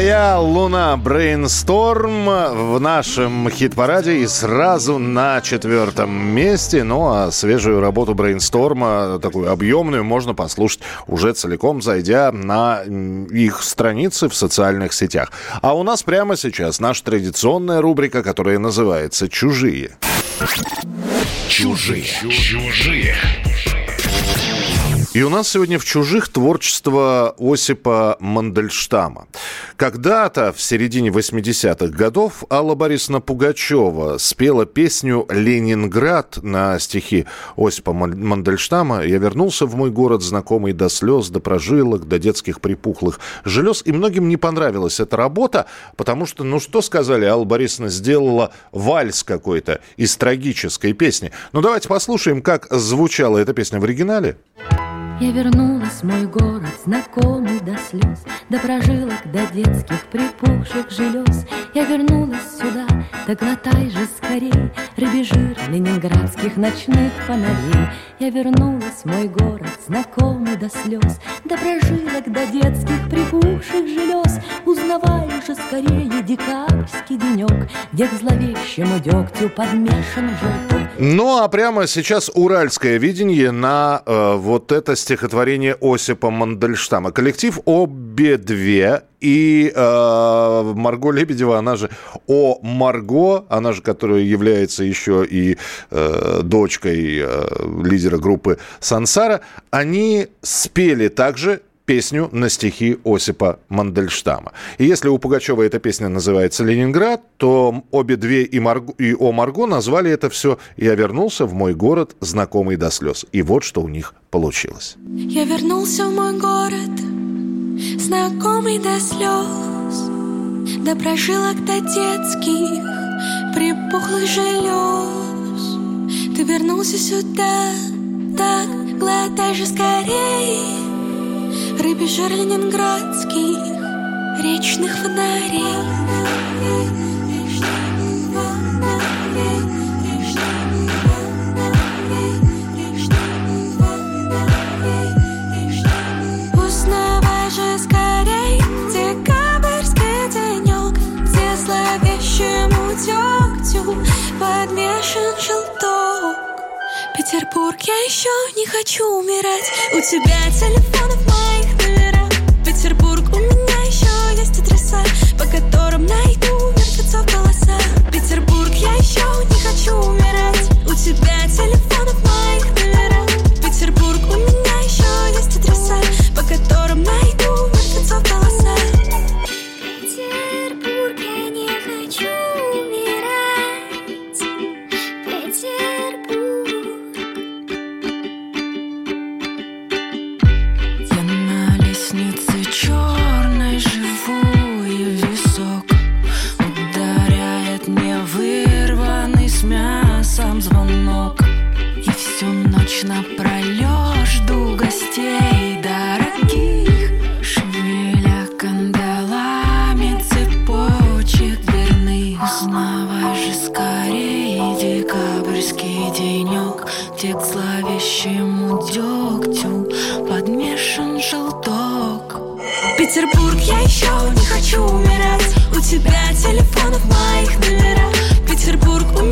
Моя луна Брейнсторм в нашем хит-параде и сразу на четвертом месте. Ну а свежую работу Брейнсторма, такую объемную, можно послушать уже целиком, зайдя на их страницы в социальных сетях. А у нас прямо сейчас наша традиционная рубрика, которая называется «Чужие». Чужие. Чужие. И у нас сегодня в «Чужих» творчество Осипа Мандельштама. Когда-то, в середине 80-х годов, Алла Борисовна Пугачева спела песню «Ленинград» на стихи Осипа Ман- Мандельштама. «Я вернулся в мой город, знакомый до слез, до прожилок, до детских припухлых желез». И многим не понравилась эта работа, потому что, ну что сказали, Алла Борисовна сделала вальс какой-то из трагической песни. Ну давайте послушаем, как звучала эта песня в оригинале. Я вернулась в мой город, знакомый до слез, До прожилок, до детских припухших желез. Я вернулась сюда, да глотай же скорей Рыбий жир ленинградских ночных фонарей. Я вернулась в мой город, знакомый до слез, До прожилок, до детских припухших желез. Узнавай уже скорее декабрьский денек, Где к зловещему дегтю подмешан желток. Ну а прямо сейчас уральское видение на э, вот это стихотворение Осипа Мандельштама. Коллектив обе две и э, Марго Лебедева, она же О Марго, она же, которая является еще и э, дочкой э, лидера группы Сансара, они спели также песню на стихи Осипа Мандельштама. И если у Пугачева эта песня называется «Ленинград», то обе две и, Марго, и О Марго назвали это все «Я вернулся в мой город, знакомый до слез». И вот что у них получилось. Я вернулся в мой город, знакомый до слез, До прожилок до детских припухлых желез. Ты вернулся сюда, так глотай же скорей Жир ленинградских речных фонарей. Узнавай же скорей декабрьский денек, Где зловещему дегтю подмешан желток. Петербург, я еще не хочу умирать. У тебя телефонов моих номерах. Петербург, у меня еще есть адреса По которым найду мертвецов голоса Петербург, я еще не хочу умирать. У тебя телефонов моих номерах. Петербург, у меня еще есть адреса По которым найду мертвецов голоса напролет жду гостей дорогих. Шевеля кандалами цепочек дверных. Узнавай же скорее декабрьский денек Где к зловещему дегтю подмешан желток. Петербург, я еще не хочу умирать. У тебя телефонов моих номерах. Петербург, у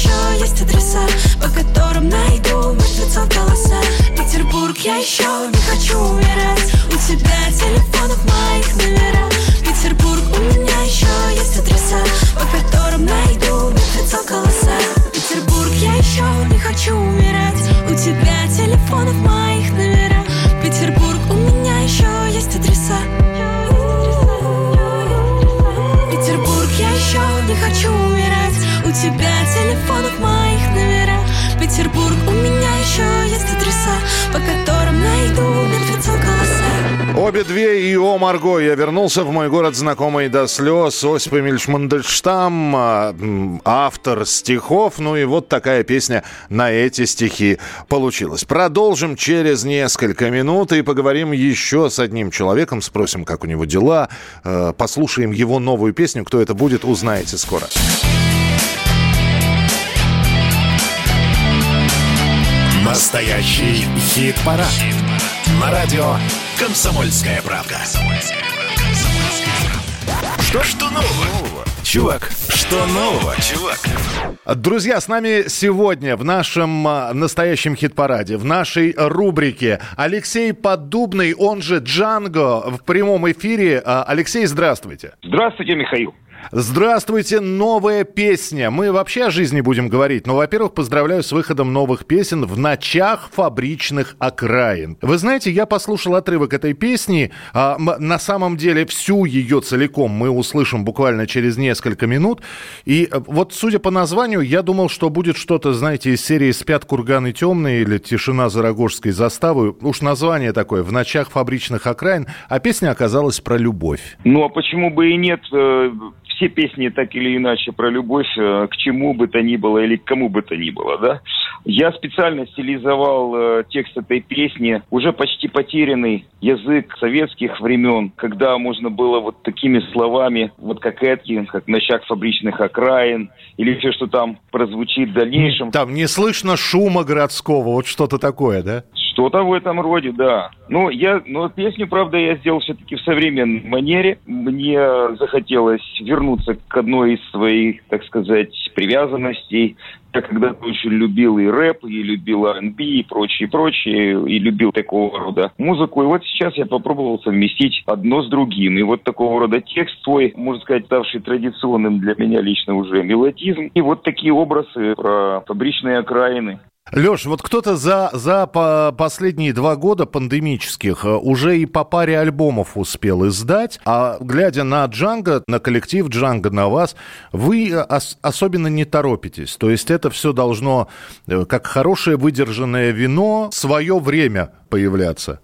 еще есть адреса По которым найду мертвецов голоса. Петербург, я еще не хочу умирать. У тебя телефонов моих номера. Петербург, у меня еще есть адреса По которым найду мертвецов голоса. Петербург, я еще не хочу умирать. У тебя телефонов моих Обе две и о Марго. Я вернулся в мой город, знакомый до слез. Осип Эмильевич Мандельштам, а, автор стихов. Ну и вот такая песня на эти стихи получилась. Продолжим через несколько минут и поговорим еще с одним человеком. Спросим, как у него дела. Э, Послушаем его новую песню. Кто это будет, узнаете скоро. Настоящий хит-парад. На радио «Комсомольская правда». Что, что нового? Чувак, что нового, чувак? Друзья, с нами сегодня в нашем а, настоящем хит-параде, в нашей рубрике Алексей Поддубный, он же Джанго, в прямом эфире. А, Алексей, здравствуйте. Здравствуйте, Михаил. Здравствуйте, новая песня. Мы вообще о жизни будем говорить, но, во-первых, поздравляю с выходом новых песен в ночах фабричных окраин. Вы знаете, я послушал отрывок этой песни. а, на самом деле всю ее целиком мы услышим буквально через несколько минут. И э, вот, судя по названию, я думал, что будет что-то, знаете, из серии «Спят курганы темные» или «Тишина за Рогожской заставой». Уж название такое «В ночах фабричных окраин», а песня оказалась про любовь. Ну а почему бы и нет? Все песни так или иначе про любовь э, к чему бы то ни было или к кому бы то ни было, да? Я специально стилизовал э, текст этой песни, уже почти потерянный язык советских времен, когда можно было вот такими словами, вот как эти, как «Ночах фабричных окраин», или все, что там прозвучит в дальнейшем. Там не слышно шума городского, вот что-то такое, да? Что-то в этом роде, да. Ну, я, но песню, правда, я сделал все-таки в современной манере. Мне захотелось вернуться к одной из своих, так сказать, привязанностей. Я когда-то очень любил и рэп, и любил R&B, и прочее, прочее, и любил такого рода музыку. И вот сейчас я попробовал совместить одно с другим. И вот такого рода текст свой, можно сказать, ставший традиционным для меня лично уже мелодизм. И вот такие образы про фабричные окраины. Леш, вот кто-то за, за по- последние два года пандемических э, уже и по паре альбомов успел издать, а глядя на Джанго, на коллектив Джанго, на вас, вы э, ос- особенно не торопитесь. То есть это все должно, э, как хорошее выдержанное вино, свое время появляться.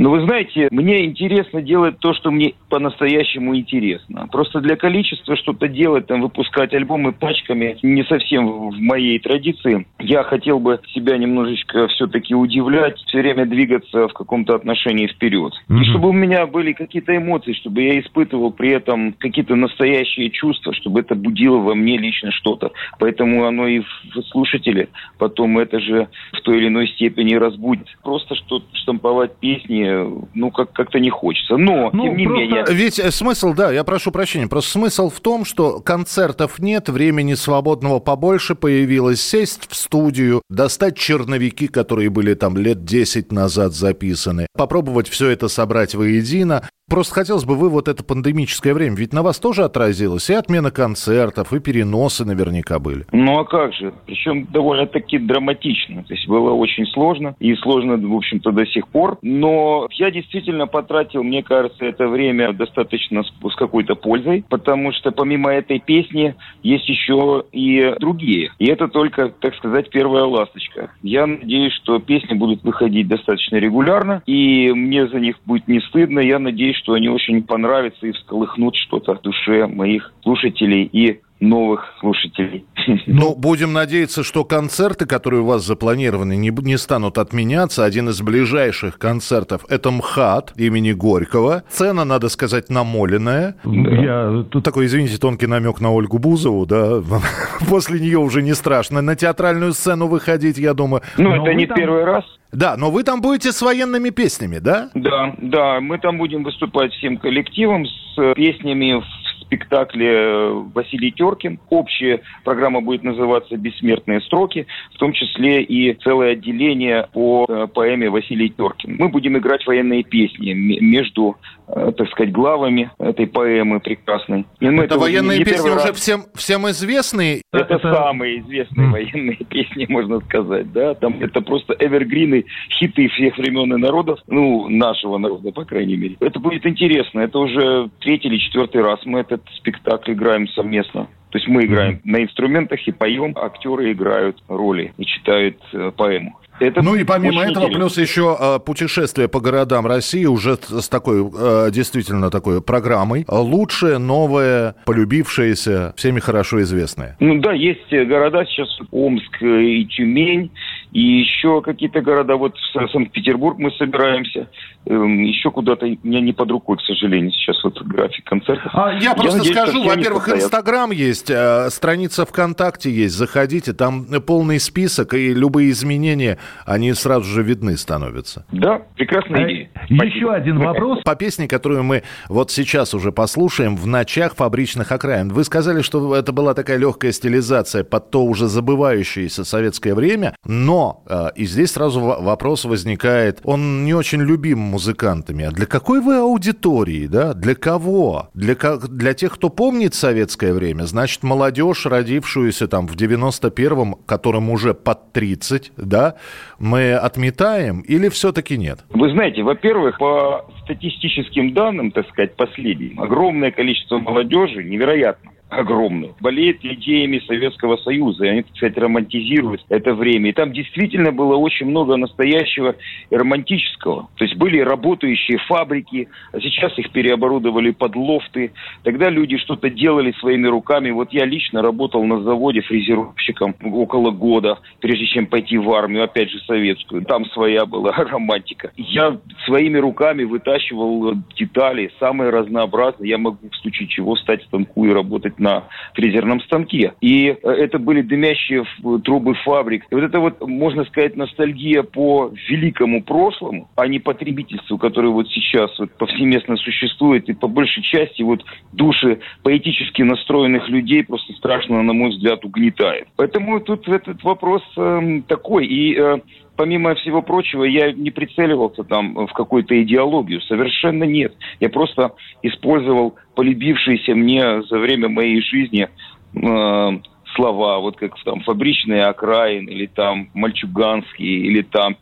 Но вы знаете, мне интересно делать то, что мне по-настоящему интересно. Просто для количества что-то делать, там, выпускать альбомы пачками не совсем в моей традиции. Я хотел бы себя немножечко все-таки удивлять, все время двигаться в каком-то отношении вперед. И чтобы у меня были какие-то эмоции, чтобы я испытывал при этом какие-то настоящие чувства, чтобы это будило во мне лично что-то. Поэтому оно и в слушателе потом это же в той или иной степени разбудит. Просто что штамповать песни, ну, как- как-то не хочется. Но, тем не менее... Ведь э, смысл, да, я прошу прощения, просто смысл в том, что концертов нет, времени свободного побольше появилось, сесть в студию, достать черновики, которые были там лет 10 назад записаны, попробовать все это собрать воедино. Просто хотелось бы вы вот это пандемическое время, ведь на вас тоже отразилось и отмена концертов, и переносы наверняка были. Ну а как же? Причем довольно-таки драматично. То есть было очень сложно. И сложно, в общем-то, до сих пор. Но я действительно потратил, мне кажется, это время достаточно с, с какой-то пользой. Потому что помимо этой песни есть еще и другие. И это только, так сказать, первая ласточка. Я надеюсь, что песни будут выходить достаточно регулярно. И мне за них будет не стыдно. Я надеюсь, что они очень понравятся и всколыхнут что-то в душе моих слушателей и новых слушателей. Ну, будем надеяться, что концерты, которые у вас запланированы, не, не станут отменяться. Один из ближайших концертов – это МХАТ имени Горького. Цена, надо сказать, намоленная. Я тут такой, извините, тонкий намек на Ольгу Бузову, да. После нее уже не страшно на театральную сцену выходить, я думаю. Ну, Но это не там- первый раз. Да, но вы там будете с военными песнями, да? Да, да, мы там будем выступать всем коллективом с э, песнями в спектакле э, Василий Теркин. Общая программа будет называться «Бессмертные строки», в том числе и целое отделение по э, поэме Василий Теркин. Мы будем играть военные песни между, так сказать, главами этой поэмы прекрасной. И мы Это уже военные не песни первый уже раз- всем, всем известные. это, самые известные военные песни, можно сказать, да. Там это просто эвергрины, хиты всех времен и народов, ну, нашего народа, по крайней мере. Это будет интересно. Это уже третий или четвертый раз мы этот спектакль играем совместно. То есть мы играем на инструментах и поем, актеры играют роли и читают э, поэму. Это ну и помимо этого, интересно. плюс еще э, путешествие по городам России уже с такой, э, действительно такой программой. Лучшее, новое, полюбившееся, всеми хорошо известное. Ну да, есть э, города сейчас Омск э, и Тюмень, и еще какие-то города, вот в Са- Санкт-Петербург мы собираемся, эм, еще куда-то, у меня не под рукой, к сожалению, сейчас вот график концертов. А я просто надеюсь, скажу, во-первых. Инстаграм есть, э, страница ВКонтакте есть, заходите, там полный список, и любые изменения, они сразу же видны становятся. Да, прекрасная идея. Еще один вопрос. По песне, которую мы вот сейчас уже послушаем, «В ночах фабричных окраин». Вы сказали, что это была такая легкая стилизация под то уже забывающееся советское время, но э, и здесь сразу во- вопрос возникает, он не очень любим музыкантами. А для какой вы аудитории, да? Для кого? Для, для тех, кто помнит советское время, значит, молодежь, родившуюся там в 91-м, которым уже под 30, да, мы отметаем или все-таки нет? Вы знаете, во-первых, по статистическим данным, так сказать, последним, огромное количество молодежи, невероятно огромное, болеет идеями Советского Союза, и они, сказать, романтизируют это время. И там действительно было очень много настоящего и романтического. То есть были работающие фабрики, а сейчас их переоборудовали под лофты. Тогда люди что-то делали своими руками. Вот я лично работал на заводе фрезеровщиком около года, прежде чем пойти в армию, опять же советскую. Там своя была романтика. Я своими руками вытащивал э, детали, самые разнообразные. Я могу в случае чего встать в станку и работать на фрезерном станке. И э, это были дымящие трубы фабрик. И вот это вот, можно сказать, ностальгия по великому прошлому, а не потребительству, которое вот сейчас вот повсеместно существует. И по большей части вот души поэтически настроенных людей просто страшно, на мой взгляд, угнетает. Поэтому тут этот вопрос эм, такой. И э, помимо всего прочего, я не прицеливался там в какую-то идеологию. Совершенно нет. Я просто использовал полюбившиеся мне за время моей жизни э, слова, вот как там фабричные окраины, или там мальчуганские, или там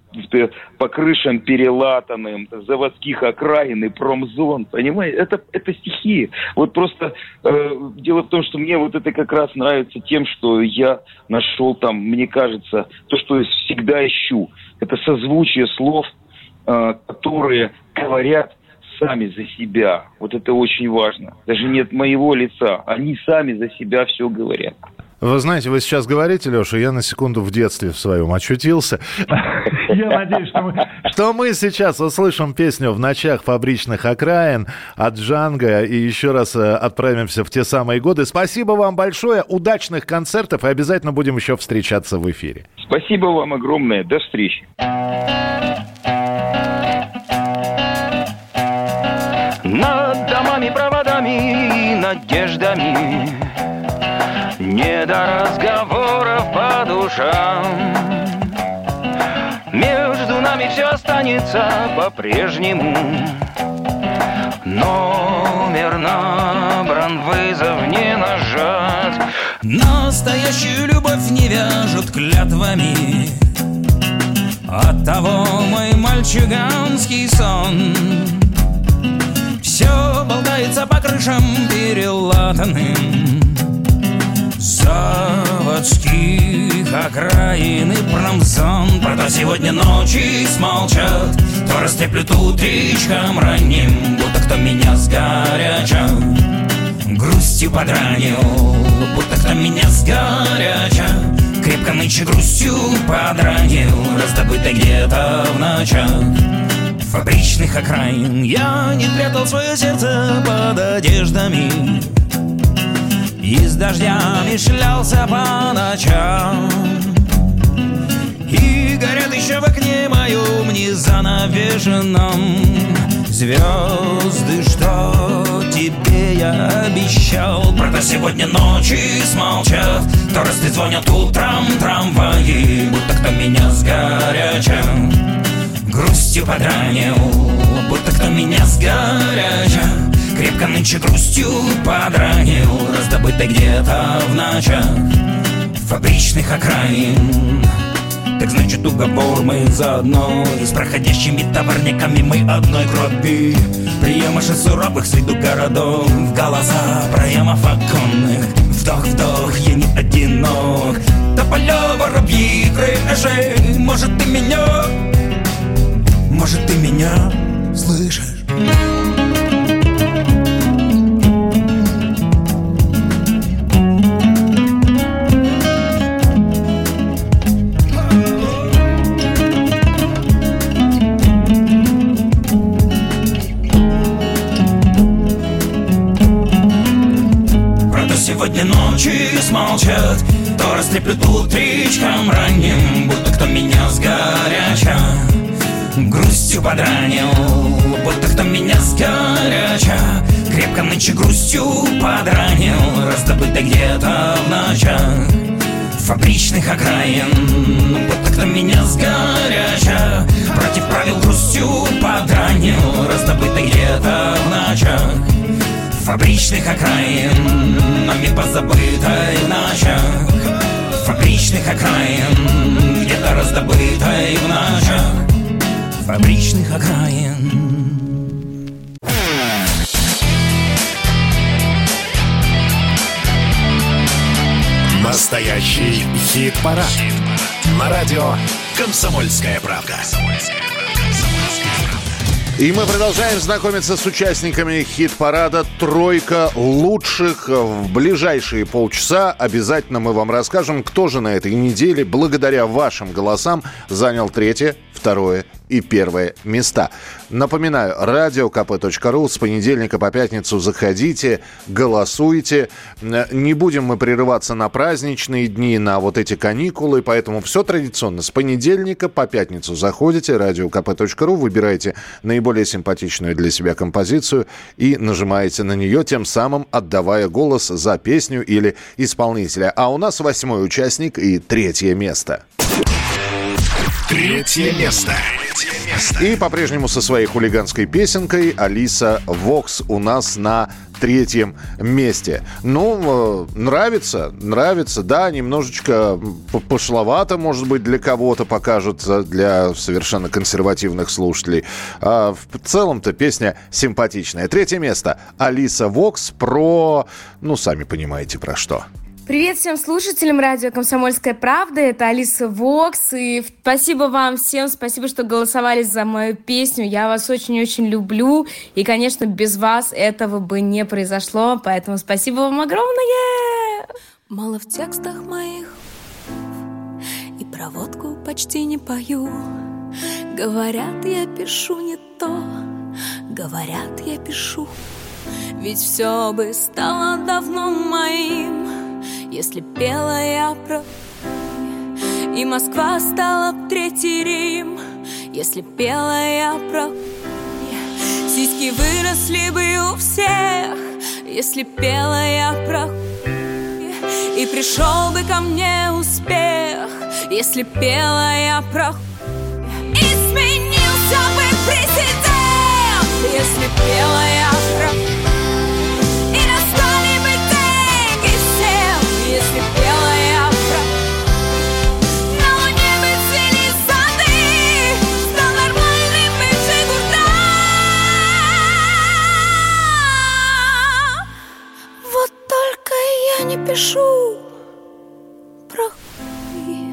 по крышам перелатанным, заводских окраин и промзон, понимаете? Это, это стихи. Вот просто э, дело в том, что мне вот это как раз нравится тем, что я нашел там, мне кажется, то, что я всегда ищу. Это созвучие слов, э, которые говорят сами за себя. Вот это очень важно. Даже нет моего лица. Они сами за себя все говорят. Вы знаете, вы сейчас говорите, Леша, я на секунду в детстве в своем очутился. Я надеюсь, что мы... Что мы сейчас услышим песню «В ночах фабричных окраин» от Джанга и еще раз э, отправимся в те самые годы. Спасибо вам большое, удачных концертов и обязательно будем еще встречаться в эфире. Спасибо вам огромное. До встречи. Над домами, проводами и надеждами Не до разговоров по душам. Между нами все останется по-прежнему. Номер набран, вызов не нажать Настоящую любовь не вяжут клятвами. Оттого мой мальчуганский сон. Все болтается по крышам перелатанным Заводских окраин и промзон. Правда, сегодня ночи смолчат. То растеплют утречком ранним Будто кто меня сгоряча. Грустью подранил Будто кто меня сгоряча. Крепко нынче грустью подранил Раздобытой где-то в ночах. Фабричных окраин Я не прятал свое сердце под одеждами И с дождями шлялся по ночам. И горят еще в окне моем незанавешенном. Звезды, что тебе я обещал? Правда, сегодня ночи смолчат. То раз ты звонят утром трамваи Будто кто меня с горяча. Грустью подранил Будто кто меня с горяча Крепко нынче грустью подранил. Раздобытой где-то в ночах Фабричных окраин. Так значит уговор мы заодно И с проходящими товарниками мы одной крови. Приемыши суровых виду городов Голоса проемов оконных Вдох-вдох, я не одинок. Тополя, воробьи, крыши Может ты меня, может ты меня слышишь? Ночи смолчат То растреплют утречком ранним Будто кто меня с горяча Грустью подранил. Будто кто меня с горяча Крепко нынче грустью подранил. Раздобыто где-то в ночах Фабричных окраин. Будто кто меня с горяча Против правил грустью подранил. Раздобыто где-то в ночах Фабричных окраин позабытой ночах Фабричных окраин Где-то раздобытой в ночах Фабричных окраин Настоящий хит-парад. На радио «Комсомольская правда». И мы продолжаем знакомиться с участниками хит-парада «Тройка лучших». В ближайшие полчаса обязательно мы вам расскажем, кто же на этой неделе, благодаря вашим голосам, занял третье, второе и первое места. Напоминаю, радиокп.ру с понедельника по пятницу заходите, голосуйте. Не будем мы прерываться на праздничные дни, на вот эти каникулы, поэтому все традиционно. С понедельника по пятницу заходите, радиокп.ру, выбираете наиболее симпатичную для себя композицию и нажимаете на нее, тем самым отдавая голос за песню или исполнителя. А у нас восьмой участник и третье место. Третье место. И по-прежнему со своей хулиганской песенкой Алиса Вокс у нас на третьем месте. Ну, э, нравится, нравится, да, немножечко пошловато, может быть, для кого-то покажется, для совершенно консервативных слушателей. А в целом-то песня симпатичная. Третье место. Алиса Вокс про, ну, сами понимаете, про что. Привет всем слушателям радио «Комсомольская правда». Это Алиса Вокс. И спасибо вам всем, спасибо, что голосовали за мою песню. Я вас очень-очень люблю. И, конечно, без вас этого бы не произошло. Поэтому спасибо вам огромное! Мало в текстах моих И про водку почти не пою Говорят, я пишу не то Говорят, я пишу Ведь все бы стало давно моим Если пела я про И Москва стала б третий Рим. Если пела я про Сиськи выросли бы у всех. Если пела я про и пришел бы ко мне успех, если пела я про И сменился бы президент, если пела я про не пишу про хуй.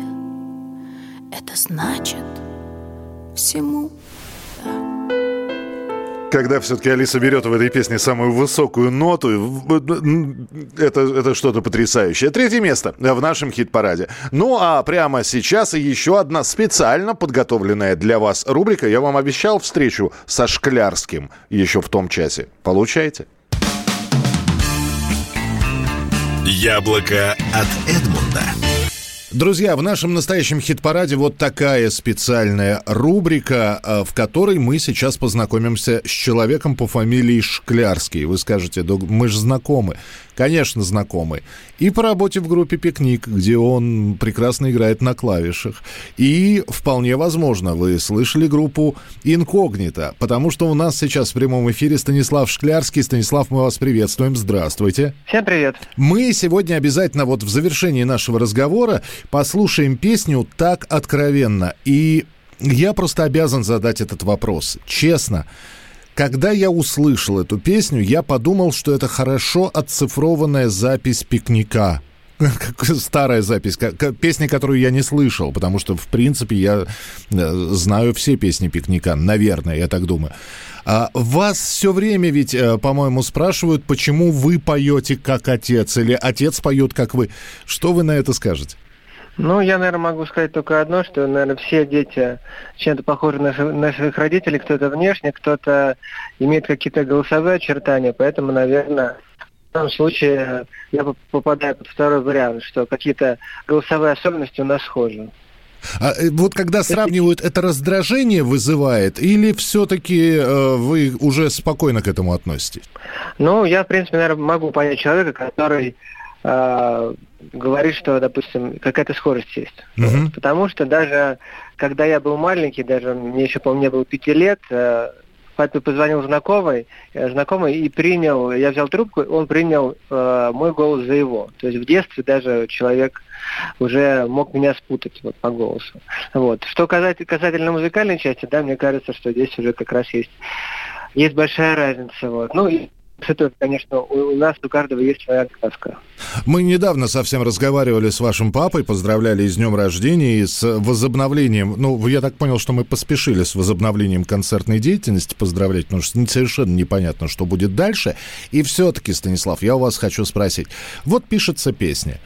Это значит всему Когда все-таки Алиса берет в этой песне самую высокую ноту, это, это что-то потрясающее. Третье место в нашем хит-параде. Ну а прямо сейчас еще одна специально подготовленная для вас рубрика. Я вам обещал встречу со Шклярским еще в том часе. Получаете? Яблоко от Эдмунда. Друзья, в нашем настоящем хит-параде вот такая специальная рубрика, э, в которой мы сейчас познакомимся с человеком по фамилии Шклярский. Вы скажете, да мы же знакомы. Конечно, знакомы. И по работе в группе «Пикник», где он прекрасно играет на клавишах. И вполне возможно, вы слышали группу «Инкогнито», потому что у нас сейчас в прямом эфире Станислав Шклярский. Станислав, мы вас приветствуем. Здравствуйте. Всем привет. Мы сегодня обязательно вот в завершении нашего разговора послушаем песню «Так откровенно». И я просто обязан задать этот вопрос. Честно, когда я услышал эту песню, я подумал, что это хорошо отцифрованная запись пикника. Старая запись, песни, которую я не слышал, потому что, в принципе, я э, знаю все песни пикника, наверное, я так думаю. А вас все время ведь, э, по-моему, спрашивают, почему вы поете как отец, или отец поет как вы. Что вы на это скажете? Ну, я, наверное, могу сказать только одно, что, наверное, все дети чем-то похожи на, на своих родителей, кто-то внешне, кто-то имеет какие-то голосовые очертания, поэтому, наверное, в данном случае я попадаю под второй вариант, что какие-то голосовые особенности у нас схожи. А э, вот когда сравнивают, это раздражение вызывает, или все-таки э, вы уже спокойно к этому относитесь? Ну, я, в принципе, наверное, могу понять человека, который э, говорит, что, допустим, какая-то скорость есть. Вот. Потому что даже когда я был маленький, даже мне еще, по-моему, не было пяти лет, э, папе позвонил знакомый, э, знакомый и принял, я взял трубку, он принял э, мой голос за его. То есть в детстве даже человек уже мог меня спутать вот, по голосу. Вот. Что касательно, касательно музыкальной части, да, мне кажется, что здесь уже как раз есть, есть большая разница. Вот. Ну, и это, конечно, у, нас у каждого есть своя сказка. Мы недавно совсем разговаривали с вашим папой, поздравляли с днем рождения и с возобновлением. Ну, я так понял, что мы поспешили с возобновлением концертной деятельности поздравлять, потому что совершенно непонятно, что будет дальше. И все-таки, Станислав, я у вас хочу спросить. Вот пишется песня,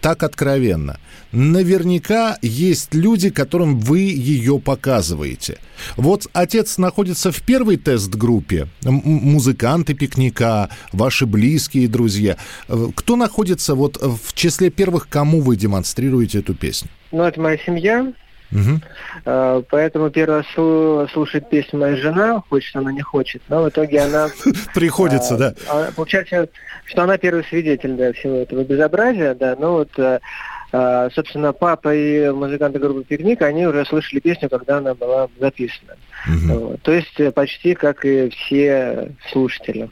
так откровенно. Наверняка есть люди, которым вы ее показываете. Вот отец находится в первой тест-группе, музыканты пикника, ваши близкие друзья. Э, Кто находится вот в числе первых, кому вы демонстрируете эту песню? Ну, это моя семья, э, поэтому первый раз слу- слушает песню моя жена, хочет она, не хочет, но в итоге она... Приходится, э, да. а, Получается, что она первый свидетель да, всего этого безобразия, да, ну вот, э, э, собственно, папа и музыканты группы «Пикник», они уже слышали песню, когда она была записана. Вот. То есть э, почти как и все слушатели.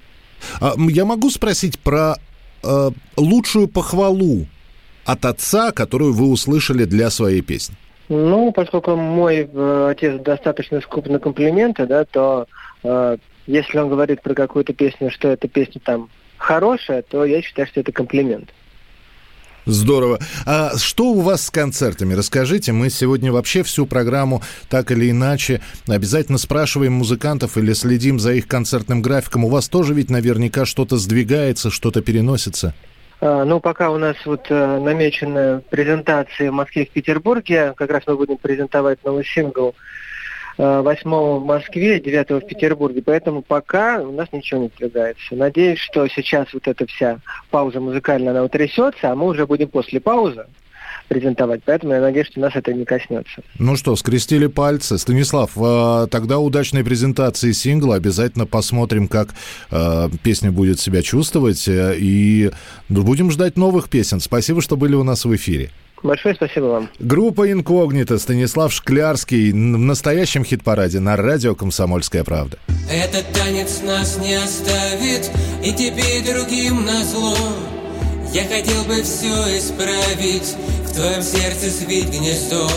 А, я могу спросить про э, лучшую похвалу от отца, которую вы услышали для своей песни? Ну, поскольку мой э, отец достаточно скуп на комплименты, да, то э, если он говорит про какую-то песню, что эта песня там хорошая, то я считаю, что это комплимент. Здорово. А что у вас с концертами? Расскажите, мы сегодня вообще всю программу так или иначе обязательно спрашиваем музыкантов или следим за их концертным графиком. У вас тоже ведь наверняка что-то сдвигается, что-то переносится. А, Ну, пока у нас вот э, намечены презентации в Москве и в Петербурге, как раз мы будем презентовать новый сингл 8 в Москве, 9 в Петербурге, поэтому пока у нас ничего не сдвигается. Надеюсь, что сейчас вот эта вся пауза музыкальная, она утрясется, а мы уже будем после паузы презентовать, поэтому я надеюсь, что нас это не коснется. Ну что, скрестили пальцы. Станислав, а, тогда удачной презентации сингла. Обязательно посмотрим, как а, песня будет себя чувствовать. э, И будем ждать новых песен. Спасибо, что были у нас в эфире. Большое спасибо вам. Группа «Инкогнито», Станислав Шклярский в настоящем хит-параде на радио «Комсомольская правда». Этот танец нас не оставит И тебе, и другим назло Я хотел бы все исправить В твоем сердце свить гнездо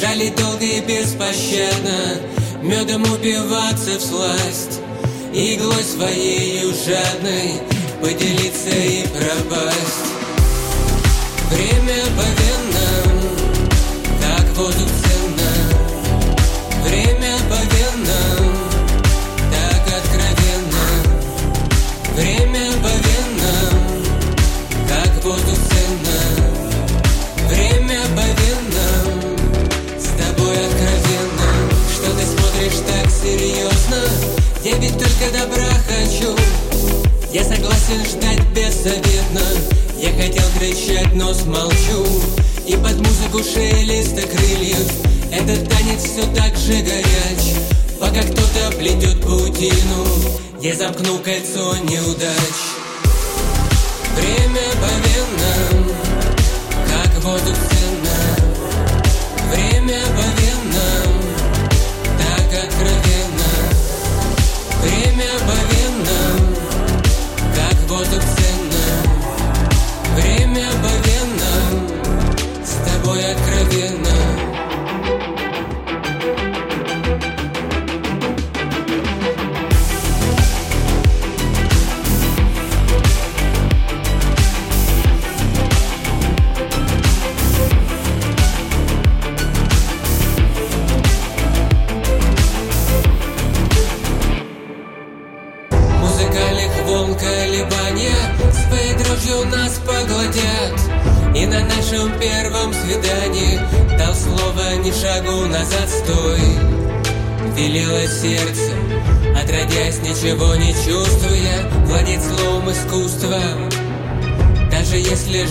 Жалить долго и беспощадно Медом упиваться в сласть Иглой своей жадной Поделиться и пропасть Время по венам воздух ценно. Время по Так откровенно. Время по венам воздух ценно. Время по С тобой откровенно. Что ты смотришь так серьезно? Я ведь только добра хочу. Я согласен ждать беззаветно Я хотел кричать, но смолчу. И под музыку шелеста крыльев. Этот танец все так же горяч. Пока кто-то плетет паутину Я замкну кольцо неудач. Время по венам Как воздух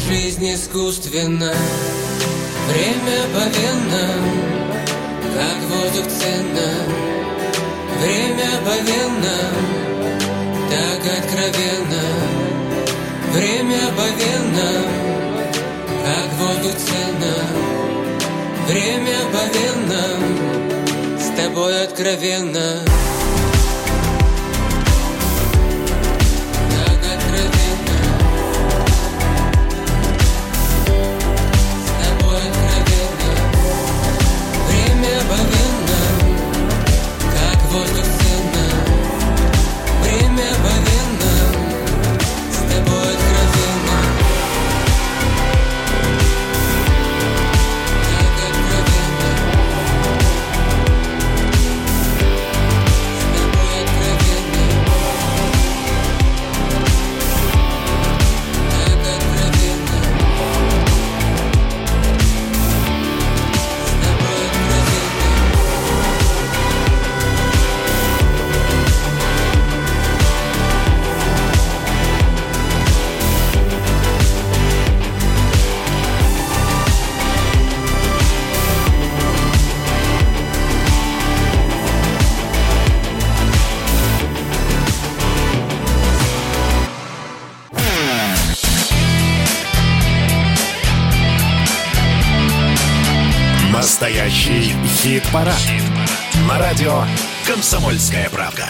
жизнь искусственна. Время по венам Как воздух ценно. Время по венам так откровенно. Время по венам Как воздух ценно. Время по венам С тобой откровенно Настоящий хит-парад. На радио «Комсомольская правда».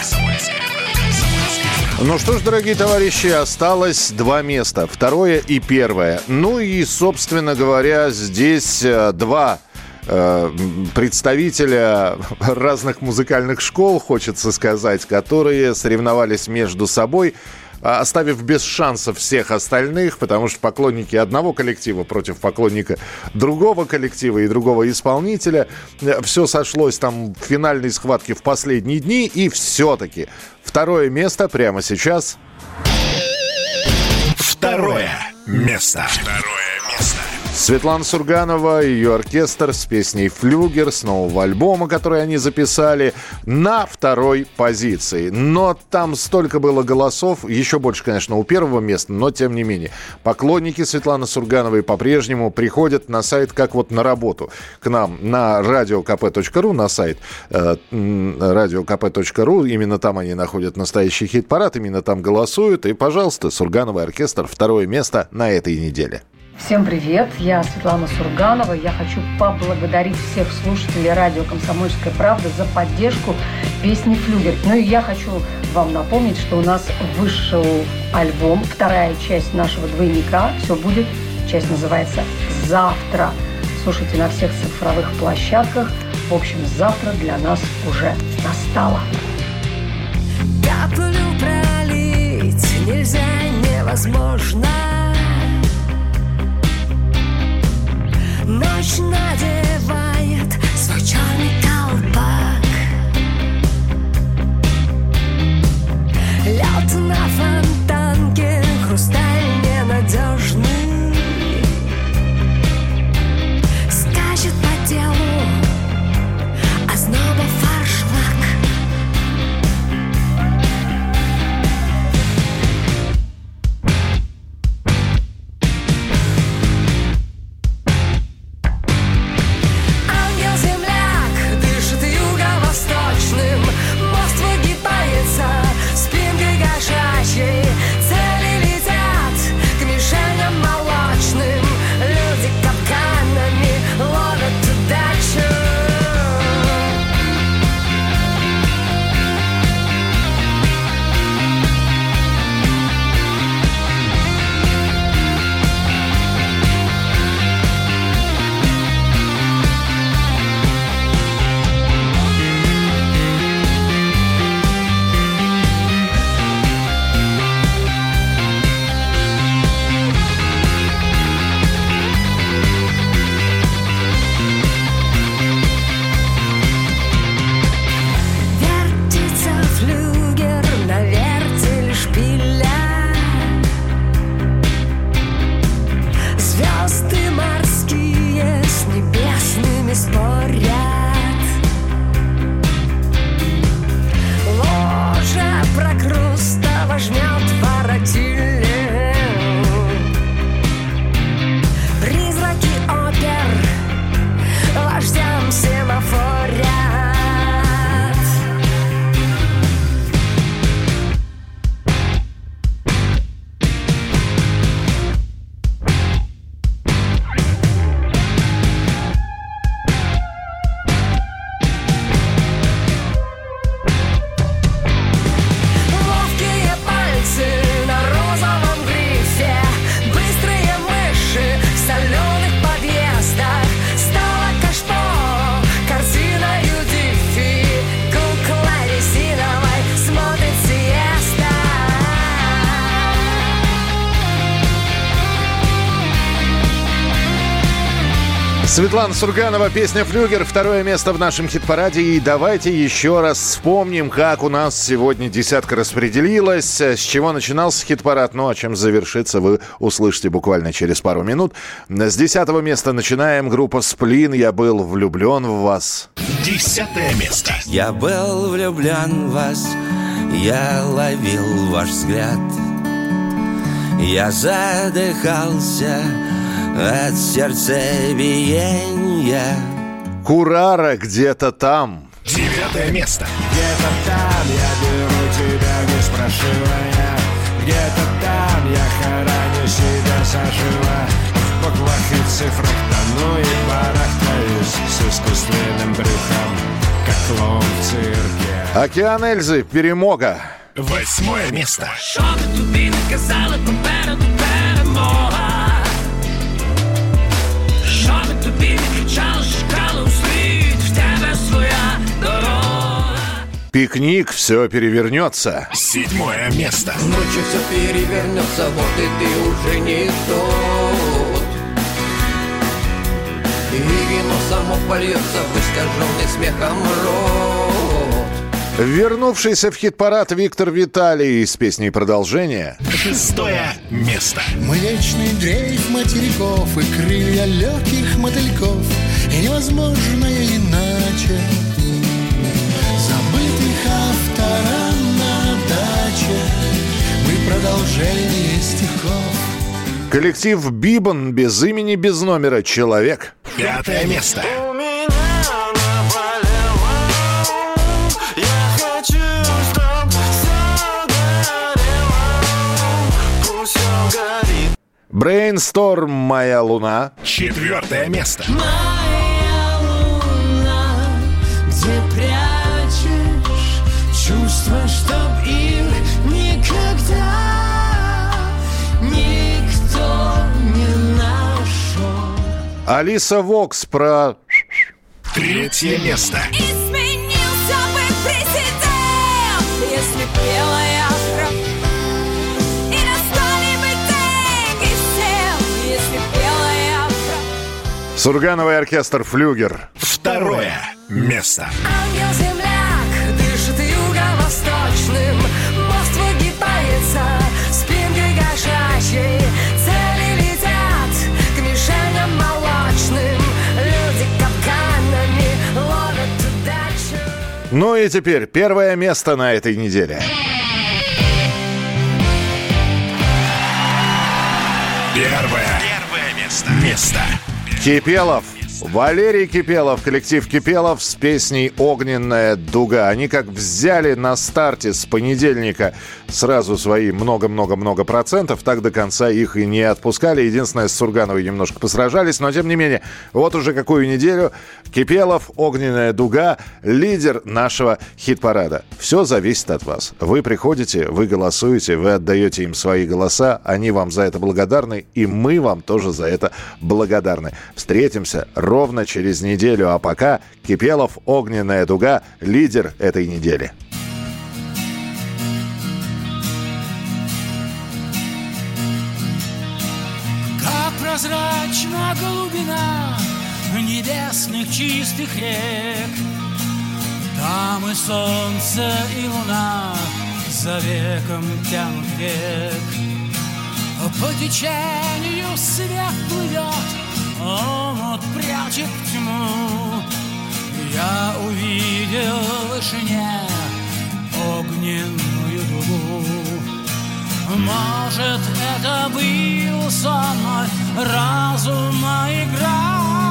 Ну что ж, дорогие товарищи, осталось два места. Второе и первое. Ну и, собственно говоря, здесь э, два э, представителя разных музыкальных школ, хочется сказать, которые соревновались между собой оставив без шансов всех остальных, потому что поклонники одного коллектива против поклонника другого коллектива и другого исполнителя. Все сошлось там в финальной схватке в последние дни, и все-таки второе место прямо сейчас. Второе место. Второе. Светлана Сурганова, ее оркестр с песней «Флюгер» с нового альбома, который они записали, на второй позиции. Но там столько было голосов, еще больше, конечно, у первого места, но тем не менее. Поклонники Светланы Сургановой по-прежнему приходят на сайт как вот на работу. К нам на radiokp.ru, на сайт э, radiokp.ru, именно там они находят настоящий хит-парад, именно там голосуют. И, пожалуйста, Сургановый оркестр, второе место на этой неделе. Всем привет, я Светлана Сурганова. Я хочу поблагодарить всех слушателей радио «Комсомольская правда» за поддержку песни «Флюгер». Ну и я хочу вам напомнить, что у нас вышел альбом, вторая часть нашего двойника. Все будет, часть называется «Завтра». Слушайте на всех цифровых площадках. В общем, завтра для нас уже настало. Каплю пролить нельзя, невозможно Ночь надевает свой черный колпак. Лед на фонтанке, хрусталь ненадежный Сурганова, песня «Флюгер», второе место в нашем хит-параде. И давайте еще раз вспомним, как у нас сегодня десятка распределилась, с чего начинался хит-парад, ну а чем завершится, вы услышите буквально через пару минут. С десятого места начинаем. Группа «Сплин», «Я был влюблен в вас». Десятое место. Я был влюблен в вас, я ловил ваш взгляд. Я задыхался от сердцебиения. Курара где-то там. Девятое место. Где-то там я беру тебя не спрашивая Где-то там я хороню себя заживо В буквах и цифрах тону и барахтаюсь С искусственным брюхом, как клоун в цирке Океан Эльзы, перемога. Восьмое место. Не казали попереду перемога Пикник, все перевернется. Седьмое место. Ночью все перевернется, вот и ты уже не тот И вино само польется в искаженный смехом рот Вернувшийся в хит-парад Виктор Виталий с песней «Продолжение». Шестое место. Млечный дрейф материков и крылья легких мотыльков И невозможное иначе автора на даче Мы продолжение стихов Коллектив «Бибан» без имени, без номера «Человек». Пятое место. Брейнсторм «Моя луна». Четвертое место. Моя луна, где прячешь Алиса Вокс про... Третье место. Изменился бы президент, если белая кровь. И настали бы деньги всем, если белая кровь. Сургановый оркестр «Флюгер». Второе место. Ангел-земляк Ну и теперь первое место на этой неделе. Первое. Первое место. Место. Кипелов. Валерий Кипелов, коллектив Кипелов с песней «Огненная дуга». Они как взяли на старте с понедельника сразу свои много-много-много процентов, так до конца их и не отпускали. Единственное, с Сургановой немножко посражались, но тем не менее, вот уже какую неделю Кипелов, «Огненная дуга», лидер нашего хит-парада. Все зависит от вас. Вы приходите, вы голосуете, вы отдаете им свои голоса, они вам за это благодарны, и мы вам тоже за это благодарны. Встретимся ровно через неделю, а пока Кипелов, «Огненная дуга», лидер этой недели. Как прозрачна глубина небесных чистых рек Там и солнце, и луна за веком тянут век По течению свет плывет, он прячет тьму Я увидел в вышине огненную дугу может, это был со мной разума игра?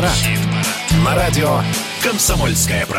Хит-парад. На радио «Комсомольская правда».